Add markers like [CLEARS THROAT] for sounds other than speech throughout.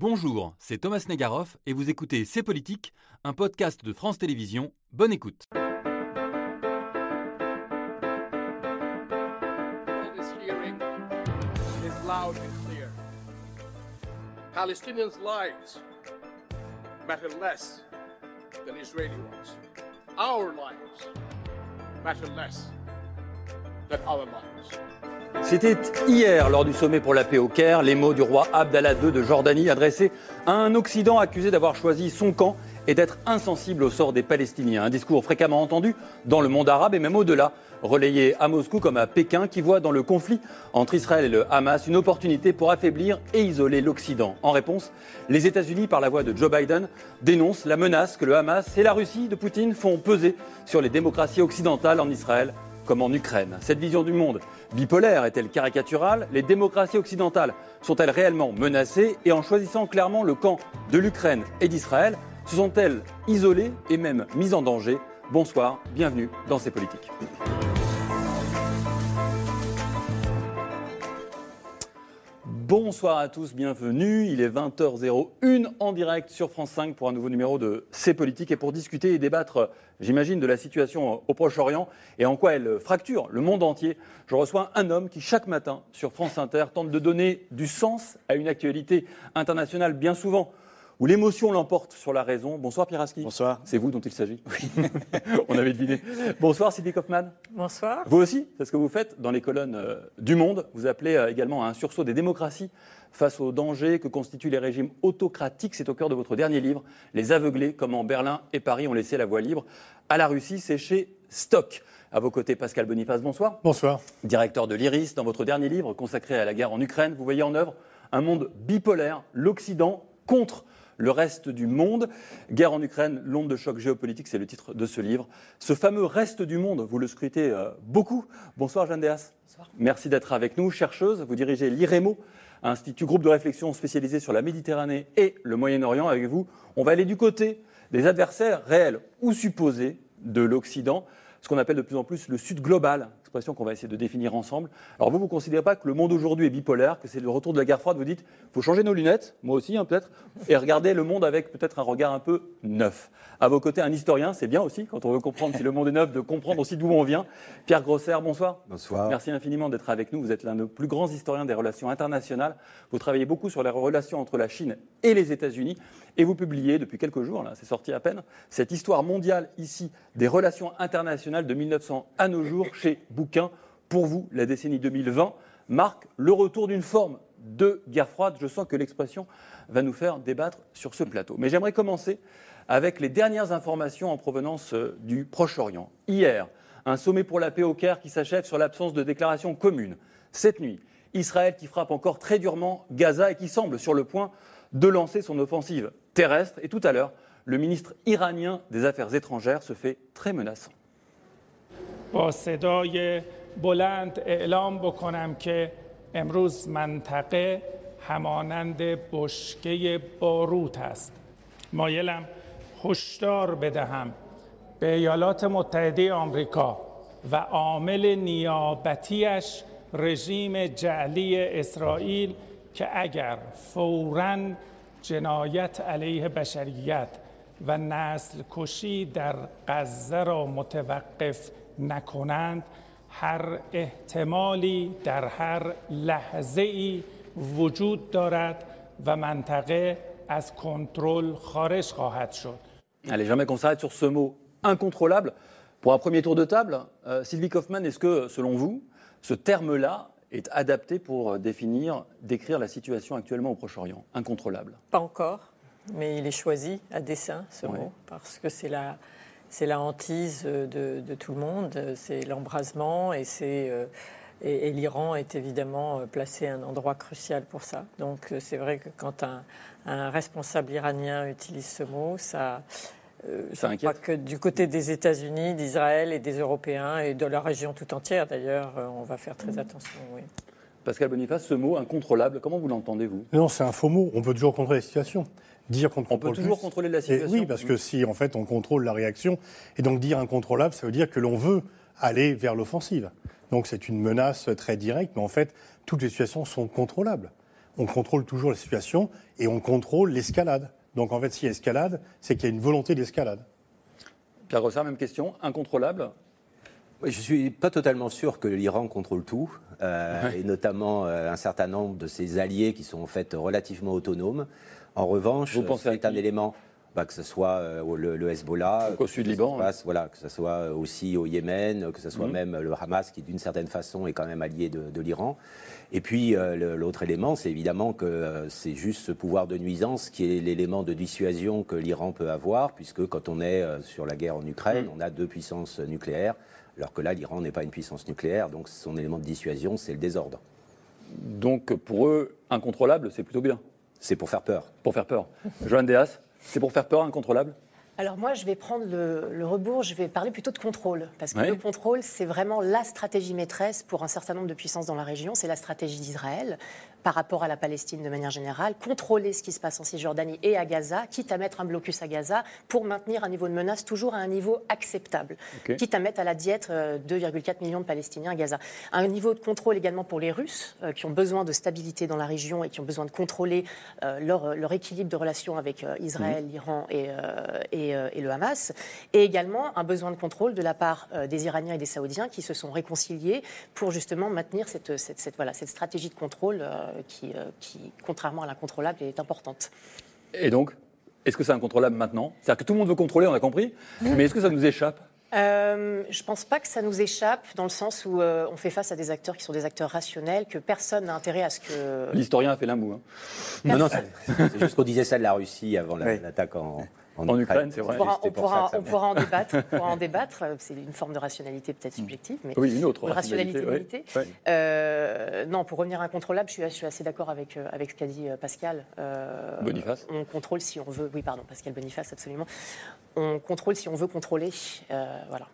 Bonjour, c'est Thomas Negaroff et vous écoutez C'est Politique, un podcast de France Télévisions. Bonne écoute. C'était hier, lors du sommet pour la paix au Caire, les mots du roi Abdallah II de Jordanie adressés à un Occident accusé d'avoir choisi son camp et d'être insensible au sort des Palestiniens. Un discours fréquemment entendu dans le monde arabe et même au-delà, relayé à Moscou comme à Pékin, qui voit dans le conflit entre Israël et le Hamas une opportunité pour affaiblir et isoler l'Occident. En réponse, les États-Unis, par la voix de Joe Biden, dénoncent la menace que le Hamas et la Russie de Poutine font peser sur les démocraties occidentales en Israël comme en Ukraine. Cette vision du monde bipolaire est-elle caricaturale? Les démocraties occidentales sont-elles réellement menacées? Et en choisissant clairement le camp de l'Ukraine et d'Israël, se sont-elles isolées et même mises en danger? Bonsoir, bienvenue dans ces politiques. Bonsoir à tous, bienvenue. Il est 20h01 en direct sur France 5 pour un nouveau numéro de C'est politique et pour discuter et débattre, j'imagine, de la situation au Proche-Orient et en quoi elle fracture le monde entier. Je reçois un homme qui, chaque matin, sur France Inter, tente de donner du sens à une actualité internationale bien souvent où l'émotion l'emporte sur la raison. Bonsoir Pierre Aski. Bonsoir. C'est vous dont il s'agit. [LAUGHS] On avait deviné. Bonsoir Sylvie Kaufmann. Bonsoir. Vous aussi, c'est ce que vous faites dans les colonnes euh, du Monde. Vous appelez euh, également à un sursaut des démocraties face aux dangers que constituent les régimes autocratiques. C'est au cœur de votre dernier livre, Les aveuglés, comment Berlin et Paris ont laissé la voie libre à la Russie. C'est chez Stock. À vos côtés, Pascal Boniface, bonsoir. Bonsoir. Directeur de l'IRIS, dans votre dernier livre consacré à la guerre en Ukraine, vous voyez en œuvre un monde bipolaire, l'Occident contre le reste du monde. Guerre en Ukraine, l'onde de choc géopolitique, c'est le titre de ce livre. Ce fameux reste du monde, vous le scrutez euh, beaucoup. Bonsoir Jeanne Deas. Bonsoir. Merci d'être avec nous. Chercheuse, vous dirigez l'IREMO, Institut groupe de réflexion spécialisé sur la Méditerranée et le Moyen-Orient. Avec vous, on va aller du côté des adversaires réels ou supposés de l'Occident, ce qu'on appelle de plus en plus le Sud global, expression qu'on va essayer de définir ensemble. Alors vous, vous ne considérez pas que le monde aujourd'hui est bipolaire, que c'est le retour de la guerre froide, vous dites, il faut changer nos lunettes, moi aussi hein, peut-être, et regarder le monde avec peut-être un regard un peu neuf. À vos côtés, un historien, c'est bien aussi, quand on veut comprendre si le monde est neuf, de comprendre aussi d'où on vient. Pierre Grosser, bonsoir. Bonsoir. Merci infiniment d'être avec nous. Vous êtes l'un des plus grands historiens des relations internationales. Vous travaillez beaucoup sur les relations entre la Chine et les États-Unis. Et vous publiez depuis quelques jours, là, c'est sorti à peine, cette histoire mondiale ici des relations internationales de 1900 à nos jours chez Pour vous, la décennie 2020 marque le retour d'une forme de guerre froide. Je sens que l'expression va nous faire débattre sur ce plateau. Mais j'aimerais commencer avec les dernières informations en provenance euh, du Proche-Orient. Hier, un sommet pour la paix au Caire qui s'achève sur l'absence de déclaration commune. Cette nuit, Israël qui frappe encore très durement Gaza et qui semble sur le point de lancer son offensive terrestre. Et tout à l'heure, le ministre iranien des Affaires étrangères se fait très menaçant. با صدای بلند اعلام بکنم که امروز منطقه همانند بشکه باروت است. مایلم هشدار بدهم به ایالات متحده آمریکا و عامل نیابتیش رژیم جعلی اسرائیل که اگر فوراً جنایت علیه بشریت و نسل کشی در غزه را متوقف نکنند هر احتمالی در هر لحظه ای وجود دارد و منطقه از کنترل خارج خواهد شد Allez, jamais qu'on s'arrête sur ce mot incontrôlable. Pour un premier tour de table, euh, Sylvie Kaufmann, est-ce que, selon vous, ce terme-là est adapté pour définir, décrire la situation actuellement au Proche-Orient Incontrôlable. Pas encore, mais il est choisi à dessein, ce Ouais. mot, parce que c'est la, c'est la hantise de, de tout le monde, c'est l'embrasement et c'est. euh, et, et l'Iran est évidemment euh, placé à un endroit crucial pour ça. Donc euh, c'est vrai que quand un, un responsable iranien utilise ce mot, ça, euh, Ça je inquiète. crois que du côté des États-Unis, d'Israël et des Européens et de la région tout entière d'ailleurs, on va faire très attention. Oui. Pascal Boniface, ce mot incontrôlable, comment vous l'entendez-vous? Non, c'est un faux mot. On peut toujours contrôler la situation. Dire qu'on On peut toujours plus- contrôler la Et situation oui, parce que si en fait on contrôle la réaction, et donc dire incontrôlable, ça veut dire que l'on veut aller vers l'offensive. Donc c'est une menace très directe, mais en fait toutes les situations sont contrôlables. on contrôle toujours la situation et on contrôle l'escalade. Donc en fait, s'il y a escalade, c'est qu'il y a une volonté d'escalade. Pierre Rossard, même question. Incontrôlable oui, je ne suis pas totalement sûr que l'Iran contrôle tout, euh, et notamment euh, un certain nombre de ses alliés qui sont en fait relativement autonomes. En revanche, c'est un élément bah, que ce soit euh, le, Hezbollah, au sud Liban, voilà, que ce soit aussi au Yémen, que ce soit même le Hamas, qui d'une certaine façon est quand même allié de, l'Iran. Et puis l'autre élément, c'est évidemment que c'est juste ce pouvoir de nuisance qui est l'élément de dissuasion que l'Iran peut avoir, puisque quand on est sur la guerre en Ukraine, mhm. on a deux puissances nucléaires alors que là, l'Iran n'est pas une puissance nucléaire, donc son élément de dissuasion, c'est le désordre. Donc pour eux, incontrôlable, c'est plutôt bien. C'est pour faire peur. Pour faire peur. Joanne Deas, c'est pour faire peur, incontrôlable? Alors moi, je vais prendre le, rebours, je vais parler plutôt de contrôle, parce que le contrôle, c'est vraiment la stratégie maîtresse pour un certain nombre de puissances dans la région, c'est la stratégie d'Israël par rapport à la Palestine de manière générale, contrôler ce qui se passe en Cisjordanie et à Gaza, quitte à mettre un blocus à Gaza pour maintenir un niveau de menace toujours à un niveau acceptable, quitte à mettre à la diète 2,4 euh, millions de Palestiniens à Gaza. Un niveau de contrôle également pour les Russes, euh, qui ont besoin de stabilité dans la région et qui ont besoin de contrôler euh, leur, équilibre de relations avec Israël, l'Iran et, et, le Hamas, et également un besoin de contrôle de la part des Iraniens et des Saoudiens qui se sont réconciliés pour justement maintenir cette, cette, voilà, cette stratégie de contrôle euh, euh, qui, contrairement à l'incontrôlable, est importante. Et donc, est-ce que c'est incontrôlable maintenant? C'est-à-dire que tout le monde veut contrôler, on a compris, mais est-ce que ça nous échappe? Euh, je ne pense pas que ça nous échappe, dans le sens où on fait face à des acteurs qui sont des acteurs rationnels, que personne n'a intérêt à ce que. L'historien a fait l'imbout. Hein. Non, non, c'est juste qu'on disait ça de la Russie avant l'attaque en, en, Ukraine, c'est vrai. On pourra, on pourra, en débattre. [LAUGHS] en débattre. C'est une forme de rationalité peut-être mm. subjective, mais oui, une autre rationalité, limitée. Euh, non, pour revenir à incontrôlable, je suis, je suis assez d'accord avec, euh, avec ce qu'a dit euh, Pascal. Boniface. On contrôle si on veut. Oui, pardon, Pascal Boniface, absolument. On contrôle si on veut contrôler. voilà.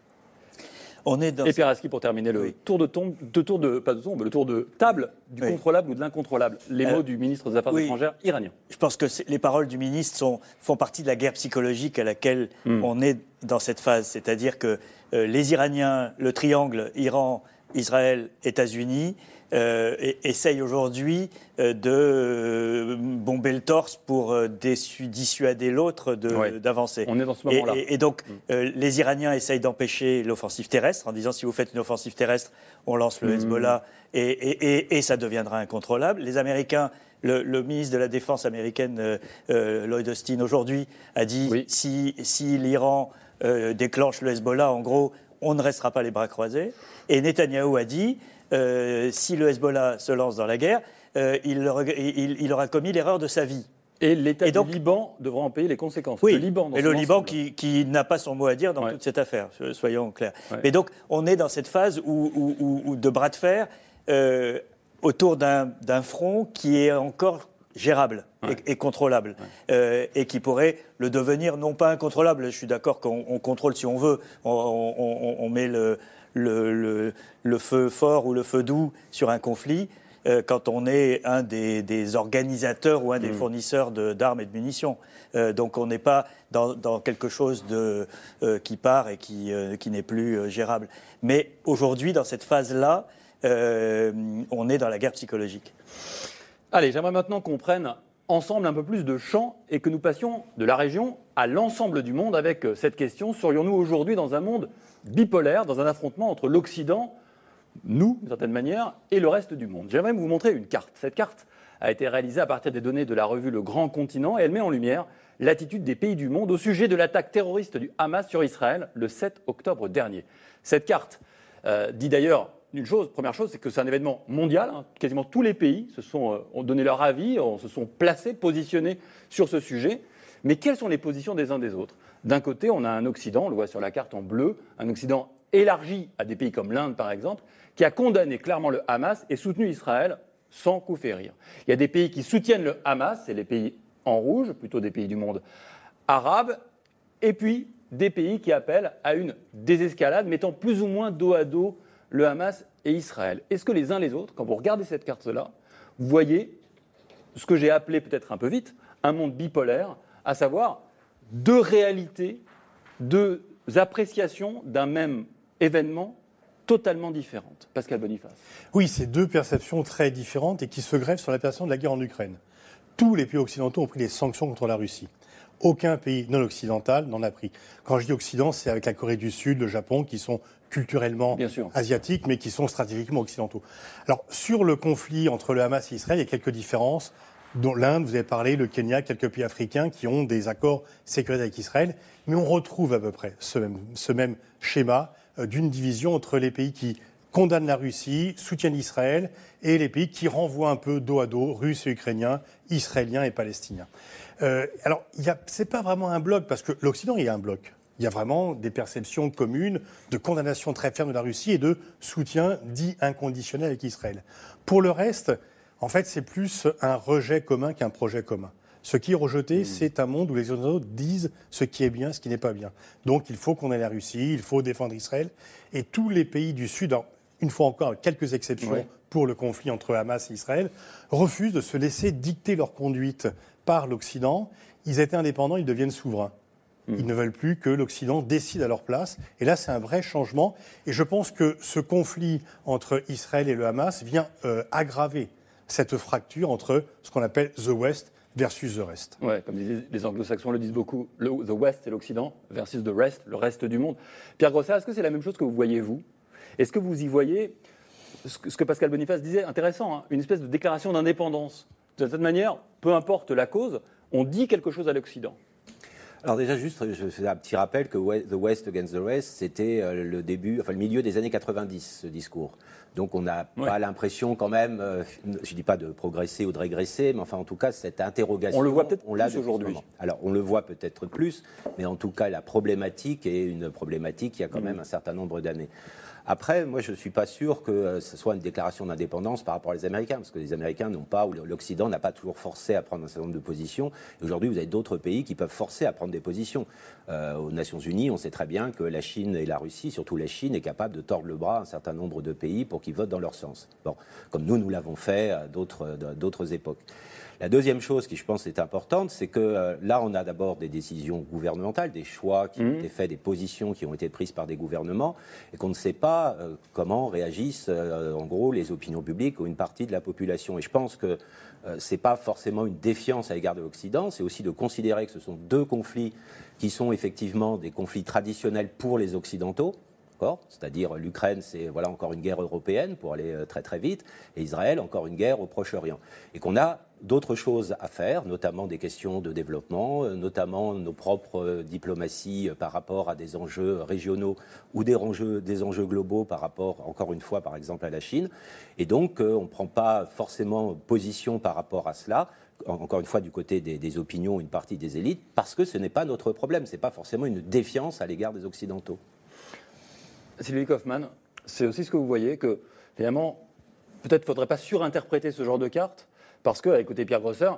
Et Pierre Aski, pour terminer, le tour de tombe, de tour de, pas de tombe, le tour de table du contrôlable ou de l'incontrôlable. Les mots du ministre des Affaires étrangères iranien. Je pense que les paroles du ministre sont, font partie de la guerre psychologique à laquelle hmm. on est dans cette phase. C'est-à-dire que euh, les Iraniens, le triangle Iran, Israël, États-Unis, euh, essaye aujourd'hui euh, de euh, bomber le torse pour dissuader l'autre d'avancer. On est dans ce moment-là. Et, donc, mm. les Iraniens essayent d'empêcher l'offensive terrestre en disant si vous faites une offensive terrestre, on lance le mm. Hezbollah et, ça deviendra incontrôlable. Les Américains le, ministre de la Défense américaine, Lloyd Austin, aujourd'hui, a dit si, si l'Iran déclenche le Hezbollah, en gros, on ne restera pas les bras croisés. Et Netanyahou a dit euh, si le Hezbollah se lance dans la guerre, euh, il, aura commis l'erreur de sa vie. Et l'État du Liban devra en payer les conséquences. Oui, le Liban, et le Liban qui, n'a pas son mot à dire dans toute cette affaire, soyons clairs. Mais donc, on est dans cette phase où, de bras de fer euh, autour d'un front qui est encore gérable et, contrôlable, et qui pourrait le devenir non pas incontrôlable. Je suis d'accord qu'on contrôle si on veut, on met le, le, feu fort ou le feu doux sur un conflit euh, quand on est un des, organisateurs ou un des mm. fournisseurs d'armes et de munitions. Euh, donc on n'est pas dans, quelque chose de, euh, qui part et qui, qui n'est plus gérable. Mais aujourd'hui, dans cette phase-là, on est dans la guerre psychologique. Allez, j'aimerais maintenant qu'on prenne ensemble un peu plus de champ et que nous passions de la région à l'ensemble du monde avec cette question. Serions-nous aujourd'hui dans un monde bipolaire dans un affrontement entre l'Occident, nous, d'une certaine manière, et le reste du monde. J'aimerais vous montrer une carte. Cette carte a été réalisée à partir des données de la revue Le Grand Continent et elle met en lumière l'attitude des pays du monde au sujet de l'attaque terroriste du Hamas sur Israël le 7 octobre dernier. Cette carte euh, dit d'ailleurs une chose, première chose, c'est que c'est un événement mondial. Hein. Quasiment tous les pays se sont, euh, ont donné leur avis, se sont placés, positionnés sur ce sujet. Mais quelles sont les positions des uns des autres? D'un côté, on a un Occident, on le voit sur la carte en bleu, un Occident élargi à des pays comme l'Inde, par exemple, qui a condamné clairement le Hamas et soutenu Israël sans coup férir. Il y a des pays qui soutiennent le Hamas, c'est les pays en rouge, plutôt des pays du monde arabe, et puis des pays qui appellent à une désescalade, mettant plus ou moins dos à dos le Hamas et Israël. Est-ce que les uns les autres, quand vous regardez cette carte-là, vous voyez ce que j'ai appelé peut-être un peu vite un monde bipolaire, à savoir deux réalités, deux appréciations d'un même événement totalement différentes. Pascal Boniface. Oui, c'est deux perceptions très différentes et qui se grèvent sur la perception de la guerre en Ukraine. Tous les pays occidentaux ont pris des sanctions contre la Russie. Aucun pays non occidental n'en a pris. Quand je dis Occident, c'est avec la Corée du Sud, le Japon, qui sont culturellement asiatiques, mais qui sont stratégiquement occidentaux. Alors, sur le conflit entre le Hamas et Israël, il y a quelques différences. Dont l'Inde, vous avez parlé, le Kenya, quelques pays africains qui ont des accords sécuritaires avec Israël. Mais on retrouve à peu près ce même, schéma euh, d'une division entre les pays qui condamnent la Russie, soutiennent Israël, et les pays qui renvoient un peu dos à dos, Russes et Ukrainiens, Israéliens et Palestiniens. Euh, alors, ce n'est pas vraiment un bloc, parce que l'Occident, il y a un bloc. Il y a vraiment des perceptions communes de condamnation très ferme de la Russie et de soutien dit inconditionnel avec Israël. Pour le reste, en fait, c'est plus un rejet commun qu'un projet commun. Ce qui est rejeté, hmm. c'est un monde où les autres disent ce qui est bien, ce qui n'est pas bien. Donc il faut qu'on ait la Russie, il faut défendre Israël. Et tous les pays du Sud, une fois encore, quelques exceptions pour le conflit entre Hamas et Israël, refusent de se laisser dicter leur conduite par l'Occident. Ils étaient indépendants, ils deviennent souverains. Hmm. Ils ne veulent plus que l'Occident décide à leur place. Et là, c'est un vrai changement. Et je pense que ce conflit entre Israël et le Hamas vient euh, aggraver cette fracture entre ce qu'on appelle The West versus the rest. Ouais, comme les anglo-saxons le disent beaucoup, the West c'est l'Occident versus the rest, le reste du monde. Pierre Grossard, est-ce que c'est la même chose que vous voyez vous? Est-ce que vous y voyez ce que, Pascal Boniface disait, intéressant, hein, une espèce de déclaration d'indépendance? De cette manière, peu importe la cause, on dit quelque chose à l'Occident. Alors déjà, juste, je fais un petit rappel que The West Against the Rest, c'était euh, le début, enfin le milieu des années 90, ce discours. Donc on n'a pas l'impression quand même, euh, je ne dis pas de progresser ou de régresser, mais enfin en tout cas cette interrogation. On le voit peut-être plus aujourd'hui. Alors on le voit peut-être plus, mais en tout cas la problématique est une problématique qui a quand mm. même un certain nombre d'années. Après, moi, je ne suis pas sûr que euh, ce soit une déclaration d'indépendance par rapport aux Américains, parce que les Américains n'ont pas, ou l'Occident n'a pas toujours forcé à prendre un certain nombre de positions. aujourd'hui, vous avez d'autres pays qui peuvent forcer à prendre des positions. Euh, aux Nations Unies, on sait très bien que la Chine et la Russie, surtout la Chine, est capable de tordre le bras à un certain nombre de pays pour qu'ils votent dans leur sens. Bon, comme nous, nous l'avons fait à d'autres époques. La deuxième chose qui, je pense, est importante, c'est que euh, là, on a d'abord des décisions gouvernementales, des choix qui ont mmh. été faits, des positions qui ont été prises par des gouvernements, et qu'on ne sait pas euh, comment réagissent, euh, en gros, les opinions publiques ou une partie de la population. Et je pense que ce n'est pas forcément une défiance à l'égard de l'Occident, c'est aussi de considérer que ce sont deux conflits qui sont effectivement des conflits traditionnels pour les Occidentaux, c'est-à-dire l'Ukraine, c'est voilà encore une guerre européenne pour aller très très vite, et Israël, encore une guerre au Proche-Orient. Et qu'on a d'autres choses à faire, notamment des questions de développement, euh, notamment nos propres euh, diplomaties euh, par rapport à des enjeux régionaux ou des enjeux, des globaux par rapport, encore une fois, par exemple, à la Chine. Et donc, on ne prend pas forcément position par rapport à cela encore une fois du côté des, opinions, une partie des élites, parce que ce n'est pas notre problème, ce n'est pas forcément une défiance à l'égard des Occidentaux. Sylvie Kaufmann, c'est aussi ce que vous voyez, que finalement, peut-être ne faudrait pas surinterpréter ce genre de carte, parce qu'à écouter Pierre Grosser,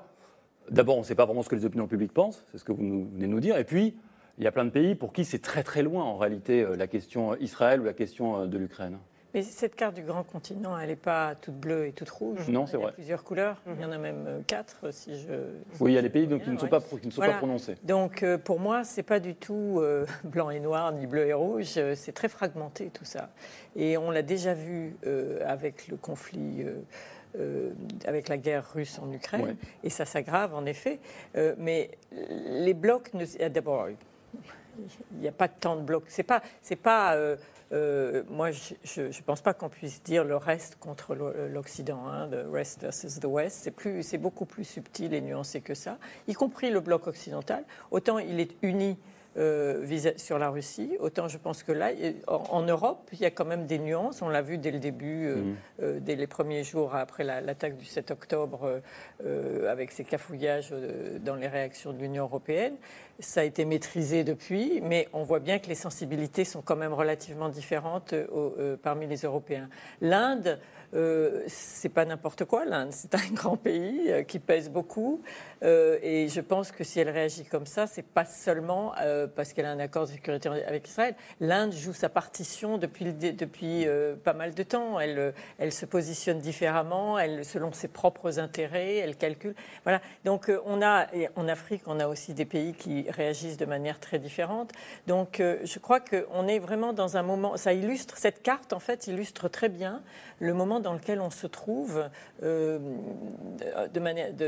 d'abord, on ne sait pas vraiment ce que les opinions publiques pensent, c'est ce que vous venez de nous dire, et puis, il y a plein de pays pour qui c'est très très loin en réalité euh, la question Israël ou la question euh, de l'Ukraine. Mais cette carte du grand continent, elle n'est pas toute bleue et toute rouge. Non, c'est vrai. Il y a plusieurs couleurs. Il y en a même euh, quatre, si je. Oui, il y a des pays qui ne sont, pas, qui ne sont pas prononcés. Donc, pour moi, c'est pas du tout [LAUGHS] blanc et noir ni bleu et rouge. C'est très fragmenté tout ça. Et on l'a déjà vu avec le conflit. Euh, avec la guerre russe en Ukraine, et ça s'aggrave en effet. Euh, mais les blocs, d'abord, il n'y a pas tant de blocs. C'est pas, c'est pas. Euh, moi, je ne pense pas qu'on puisse dire le reste contre l'Occident, hein, the rest versus the West. C'est plus, c'est beaucoup plus subtil et nuancé que ça, y compris le bloc occidental. Autant il est uni euh, sur la Russie. Autant je pense que là, en, Europe, il y a quand même des nuances. On l'a vu dès le début, euh, mm. euh, dès les premiers jours après l'attaque du 7 octobre, avec ces cafouillages dans les réactions de l'Union européenne. Ça a été maîtrisé depuis, mais on voit bien que les sensibilités sont quand même relativement différentes parmi les Européens. L'Inde euh, c'est pas n'importe quoi l'Inde, c'est un grand pays euh, qui pèse beaucoup. Euh, et je pense que si elle réagit comme ça, c'est pas seulement parce qu'elle a un accord de sécurité avec Israël. L'Inde joue sa partition depuis, pas mal de temps. Elle, elle se positionne différemment, elle, selon ses propres intérêts, elle calcule. Voilà. Donc on a, en Afrique, on a aussi des pays qui réagissent de manière très différente. Donc je crois qu'on est vraiment dans un moment. Ça illustre cette carte, en fait, illustre très bien le moment dans lequel on se trouve de,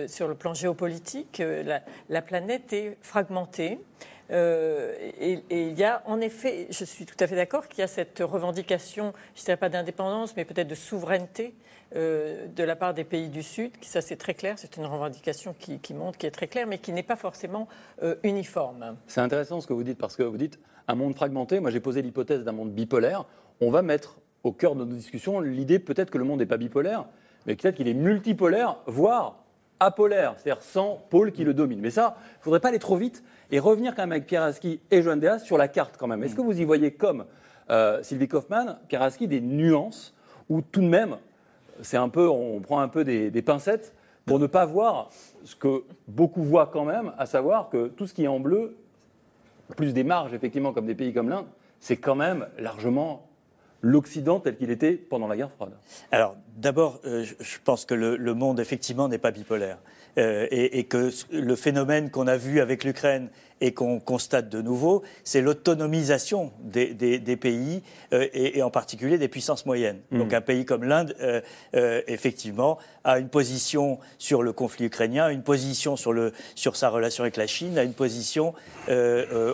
sur le plan géopolitique la, la planète est fragmentée. Euh, et, il y a en effet, je suis tout à fait d'accord qu'il y a cette revendication, je ne dirais pas d'indépendance, mais peut-être de souveraineté euh, de la part des pays du Sud. Ça, c'est très clair, c'est une revendication qui, monte, qui est très claire, mais qui n'est pas forcément euh, uniforme. C'est intéressant ce que vous dites, parce que vous dites un monde fragmenté. Moi, j'ai posé l'hypothèse d'un monde bipolaire. On va mettre au cœur de nos discussions l'idée peut-être que le monde n'est pas bipolaire, mais peut-être qu'il est multipolaire, voire apolaire, c'est-à-dire sans pôle qui le domine. Mais ça, il ne faudrait pas aller trop vite et revenir quand même avec Pierre Aski et Joan Deas sur la carte quand même. Est-ce que vous y voyez comme euh, Sylvie Kaufmann, Pierre Aski, des nuances où tout de même, c'est un peu, on prend un peu des, pincettes pour ne pas voir ce que beaucoup voient quand même, à savoir que tout ce qui est en bleu, plus des marges effectivement comme des pays comme l'Inde, c'est quand même largement l'Occident tel qu'il était pendant la guerre froide Alors, d'abord, euh, je pense que le, monde, effectivement, n'est pas bipolaire. Euh, et, que le phénomène qu'on a vu avec l'Ukraine et qu'on constate de nouveau, c'est l'autonomisation des, pays euh, et, en particulier des puissances moyennes. Mmh. Donc un pays comme l'Inde, effectivement, a une position sur le conflit ukrainien, une position sur, le, sur sa relation avec la Chine, a une position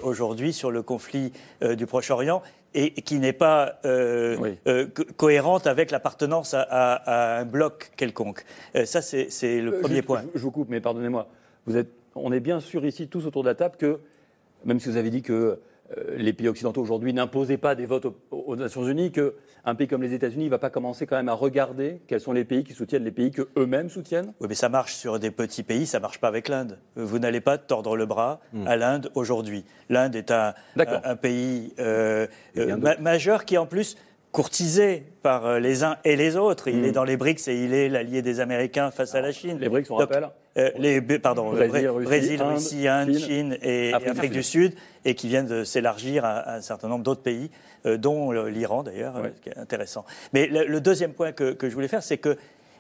aujourd'hui sur le conflit du Proche-Orient et, qui n'est pas euh, euh, cohérente avec l'appartenance à, un bloc quelconque. Euh, ça, c'est le premier point. Je, vous coupe, mais pardonnez-moi. on est bien sûr ici, tous autour de la table, que, même si vous avez dit que les pays occidentaux aujourd'hui n'imposaient pas des votes aux Nations Unies, que un pays comme les États-Unis ne va pas commencer quand même à regarder quels sont les pays qui soutiennent les pays qu'eux-mêmes soutiennent Oui, mais ça marche sur des petits pays, ça ne marche pas avec l'Inde. Vous n'allez pas tordre le bras hmm. à l'Inde aujourd'hui. L'Inde est un, un, pays euh, euh, majeur qui, en plus, courtisé par euh, les uns et les autres. Il hmm. est dans les BRICS et il est l'allié des Américains face à la Chine. Les BRICS, on rappelle les, pardon, Brésil, Russie, Inde, Chine, et, Afrique, du Sud, et qui viennent de s'élargir à, un certain nombre d'autres pays. Euh, dont l'Iran d'ailleurs, euh, qui est intéressant. Mais le, deuxième point que, je voulais faire, c'est que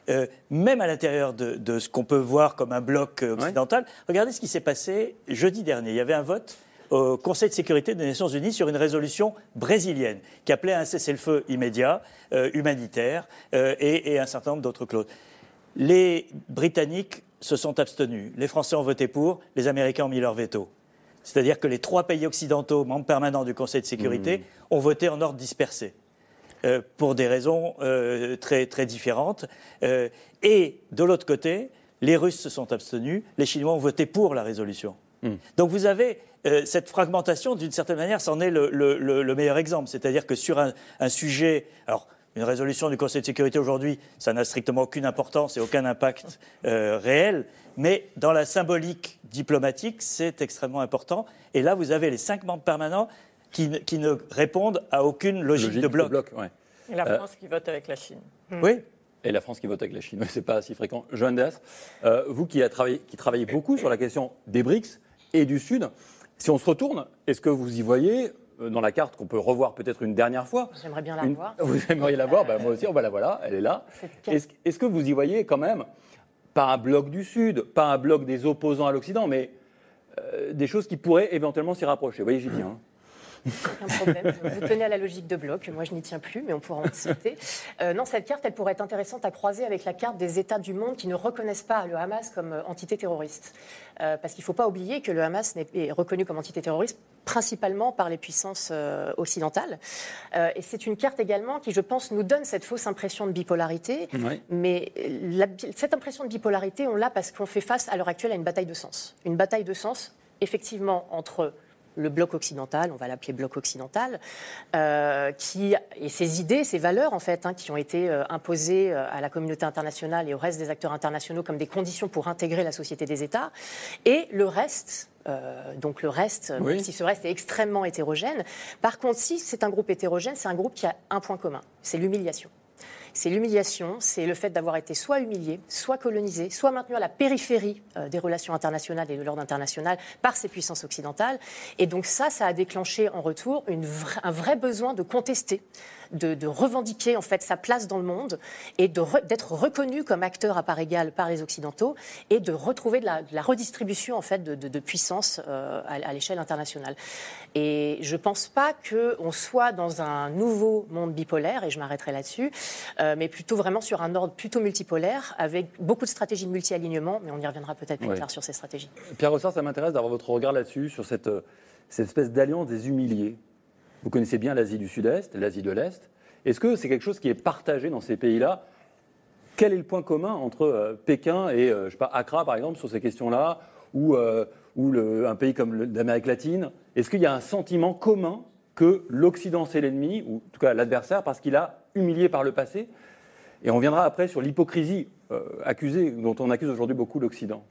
euh, même à l'intérieur de, ce qu'on peut voir comme un bloc occidental, regardez ce qui s'est passé jeudi dernier. Il y avait un vote au Conseil de sécurité des Nations Unies sur une résolution brésilienne qui appelait à un cessez-le-feu immédiat, humanitaire, et, et, un certain nombre d'autres clauses. Les Britanniques se sont abstenus, les Français ont voté pour, les Américains ont mis leur veto. C'est-à-dire que les trois pays occidentaux, membres permanents du Conseil de sécurité, mmh. ont voté en ordre dispersé. Euh, pour des raisons euh, très, très différentes. Euh, et de l'autre côté, les Russes se sont abstenus, les Chinois ont voté pour la résolution. Mmh. Donc vous avez cette fragmentation, d'une certaine manière, c'en est le, meilleur exemple. C'est-à-dire que sur un, un sujet. Alors, une résolution du Conseil de sécurité aujourd'hui, ça n'a strictement aucune importance et aucun impact euh, réel. Mais dans la symbolique diplomatique, c'est extrêmement important. Et là, vous avez les cinq membres permanents qui, ne répondent à aucune logique, de bloc. Et la euh, France qui vote avec la Chine. Oui. Et la France qui vote avec la Chine, c'est pas si fréquent. Joan Deas, euh, vous qui, a travaillé, qui travaillez beaucoup sur la question des BRICS et du Sud, si on se retourne, est-ce que vous y voyez euh, dans la carte qu'on peut revoir peut-être une dernière fois. J'aimerais bien la voir. [LAUGHS] Vous aimeriez la voir ben, Moi aussi, on va la voir elle est là. Est-ce que vous y voyez quand même, pas un bloc du Sud, pas un bloc des opposants à l'Occident, mais euh, des choses qui pourraient éventuellement s'y rapprocher? Vous voyez, j'y tiens. Hein. Aucun problème. Vous tenez à la logique de bloc. Moi, je n'y tiens plus, mais on pourra en discuter. Euh, non, cette carte, elle pourrait être intéressante à croiser avec la carte des États du monde qui ne reconnaissent pas le Hamas comme euh, entité terroriste. Euh, parce qu'il ne faut pas oublier que le Hamas est reconnu comme entité terroriste principalement par les puissances occidentales. et c'est une carte également qui, je pense, nous donne cette fausse impression de bipolarité. Mais cette impression de bipolarité, on l'a parce qu'on fait face à l'heure actuelle à une bataille de sens. Une bataille de sens, effectivement, entre le bloc occidental, on va l'appeler bloc occidental, euh, qui, et ses idées, ses valeurs, en fait, hein, qui ont été euh, imposées euh, à la communauté internationale et au reste des acteurs internationaux comme des conditions pour intégrer la société des États, et le reste, donc le reste, même si ce reste est extrêmement hétérogène. Par contre, si c'est un groupe hétérogène, c'est un groupe qui a un point commun, c'est l'humiliation C'est l'humiliation, c'est le fait d'avoir été soit humilié, soit colonisé, soit maintenu à la périphérie euh, des relations internationales et de l'ordre international par ces puissances occidentales. Et donc ça, ça a déclenché en retour un vrai besoin de contester de, revendiquer en fait sa place dans le monde et d'être reconnu comme acteur à part égale par les occidentaux et de retrouver de la, redistribution en fait de, puissance euh, à, l'échelle internationale. Et je ne pense pas qu'on soit dans un nouveau monde bipolaire, et je m'arrêterai là-dessus, euh, mais plutôt vraiment sur un ordre plutôt multipolaire, avec beaucoup de stratégies de multi-alignement, mais on y reviendra peut-être plus tard sur ces stratégies. Pierre Rossard, ça m'intéresse d'avoir votre regard là-dessus, sur cette, cette espèce d'alliance des humiliés. Vous connaissez bien l'Asie du Sud-Est, l'Asie de l'Est. Est-ce que c'est quelque chose qui est partagé dans ces pays-là? Quel est le point commun entre euh, Pékin et, euh, je sais pas, Accra, par exemple, sur ces questions-là, ou, euh, ou un pays comme l'Amérique latine Est-ce qu'il y a un sentiment commun que l'Occident, c'est l'ennemi, ou en tout cas l'adversaire, parce qu'il a humilié par le passé? Et on viendra après sur l'hypocrisie accusée, dont on accuse aujourd'hui beaucoup l'Occident.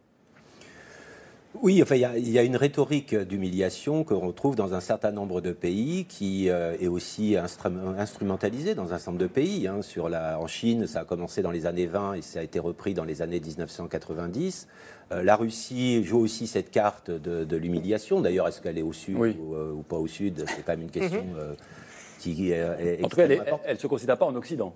Oui, enfin, il y, a une rhétorique d'humiliation que l'on retrouve dans un certain nombre de pays qui euh, est aussi instrumentalisée dans un certain nombre de pays. Hein. Sur la, en Chine, ça a commencé dans les années 20 et ça a été repris dans les années 1990. Euh, la Russie joue aussi cette carte de, l'humiliation. D'ailleurs, est-ce qu'elle est au sud euh, ou, pas au sud? C'est quand même une question mhm. qui est, En tout cas, elle ne se considère pas en Occident.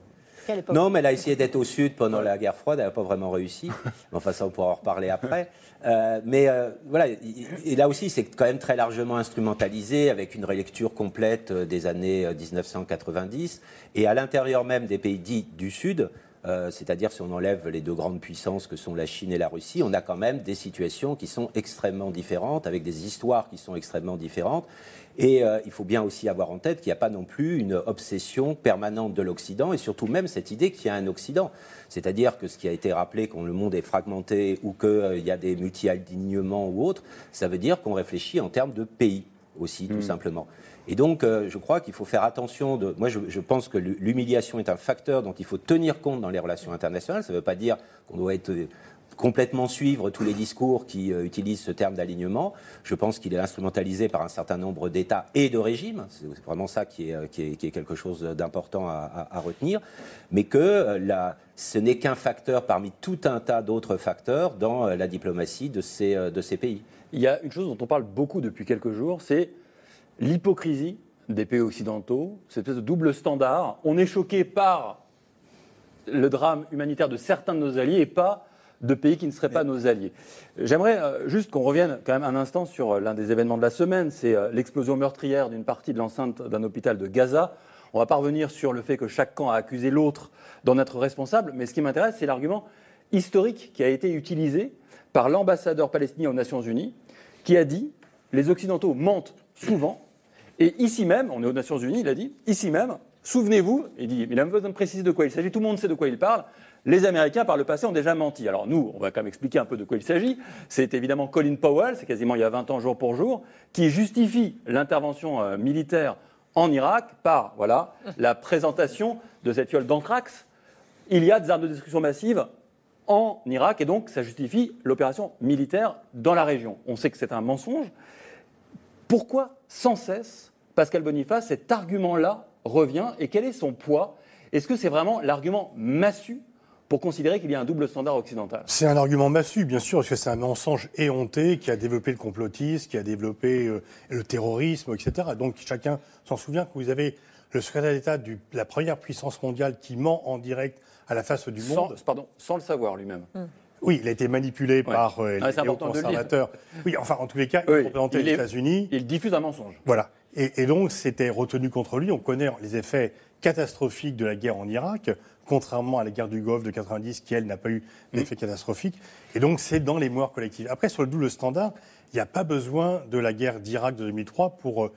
Non, mais elle a essayé d'être au sud pendant la guerre froide, elle n'a pas vraiment réussi. Enfin, ça, on pourra en reparler après. Euh, mais euh, voilà, et là aussi, c'est quand même très largement instrumentalisé avec une relecture complète euh, des années 1990. Et à l'intérieur même des pays dits du Sud, c'est-à-dire si on enlève les deux grandes puissances que sont la Chine et la Russie, on a quand même des situations qui sont extrêmement différentes, avec des histoires qui sont extrêmement différentes. Et euh, il faut bien aussi avoir en tête qu'il n'y a pas non plus une obsession permanente de l'Occident et surtout même cette idée qu'il y a un Occident. C'est-à-dire que ce qui a été rappelé, quand le monde est fragmenté ou qu'il euh, y a des multi-alignements ou autres, ça veut dire qu'on réfléchit en termes de pays aussi, tout hmm. simplement. Et donc, euh, je crois qu'il faut faire attention. Moi, je, pense que l'humiliation est un facteur dont il faut tenir compte dans les relations internationales. Ça ne veut pas dire qu'on doit être complètement suivre tous les discours qui euh, utilisent ce terme d'alignement. Je pense qu'il est instrumentalisé par un certain nombre d'États et de régimes. C'est vraiment ça qui est, euh, quelque chose d'important à, retenir. Mais que euh, ce n'est qu'un facteur parmi tout un tas d'autres facteurs dans la diplomatie de ces, de ces pays. Il y a une chose dont on parle beaucoup depuis quelques jours, c'est l'hypocrisie des pays occidentaux, cette espèce de double standard. On est choqué par le drame humanitaire de certains de nos alliés et pas de pays qui ne seraient pas nos alliés. J'aimerais euh, juste qu'on revienne quand même un instant sur euh, l'un des événements de la semaine, c'est euh, l'explosion meurtrière d'une partie de l'enceinte d'un hôpital de Gaza. On va pas revenir sur le fait que chaque camp a accusé l'autre d'en être responsable, mais ce qui m'intéresse, c'est l'argument historique qui a été utilisé par l'ambassadeur palestinien aux Nations Unies, qui a dit les Occidentaux mentent souvent, et ici même, on est aux Nations Unies, il a dit, ici même, souvenez-vous, il dit, il a besoin de préciser de quoi il s'agit, tout le monde sait de quoi il parle, les Américains, par le passé, ont déjà menti. Alors nous, on va quand même expliquer un peu de quoi il s'agit. C'est évidemment Colin Powell, c'est quasiment il y a 20 ans jour pour jour, qui justifie l'intervention euh, militaire en Irak par voilà, [LAUGHS] la présentation de cette fiole d'anthrax. Il y a des armes de destruction massive en Irak et donc ça justifie l'opération militaire dans la région. On sait que c'est un mensonge. Pourquoi sans cesse, Pascal Boniface, cet argument-là revient et quel est son poids Est-ce que c'est vraiment l'argument massu pour considérer qu'il y a un double standard occidental? C'est un argument massu, bien sûr, parce que c'est un mensonge éhonté qui a développé le complotisme, qui a développé euh, le terrorisme, etc. Donc chacun s'en souvient que vous avez le secrétaire d'État de la première puissance mondiale qui ment en direct à la face du monde. Pardon, sans le savoir lui-même. Hmm. Oui, il a été manipulé par euh, ah, les conservateurs. Oui, enfin, en tous les cas, il représentait les États-Unis. Il diffuse un mensonge. Voilà. Et, et donc, c'était retenu contre lui. On connaît les effets catastrophiques de la guerre en Irak contrairement à la guerre du Golfe de 90 qui, elle, n'a pas eu d'effet mm. catastrophique. Et donc, c'est dans les mémoires collectives. Après, sur le double standard, il n'y a pas besoin de la guerre d'Irak de 2003 pour euh,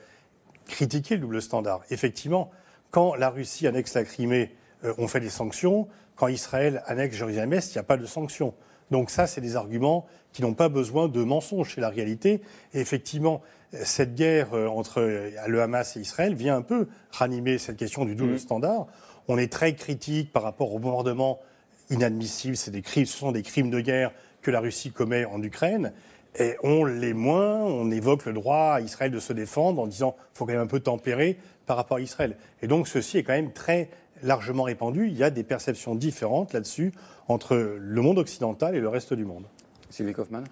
critiquer le double standard. Effectivement, quand la Russie annexe la Crimée, euh, on fait des sanctions. Quand Israël annexe Jérusalem-Est, il n'y a pas de sanctions. Donc ça, c'est des arguments qui n'ont pas besoin de mensonges, c'est la réalité. Et effectivement, cette guerre euh, entre le Hamas et Israël vient un peu ranimer cette question du double mm. standard. On est très critique par rapport au bombardement inadmissible. C'est des crimes, ce sont des crimes de guerre que la Russie commet en Ukraine. Et on l'est moins, on évoque le droit à Israël de se défendre en disant qu'il faut quand même un peu tempérer par rapport à Israël. Et donc ceci est quand même très largement répandu. Il y a des perceptions différentes là-dessus entre le monde occidental et le reste du monde. Sylvie Kaufmann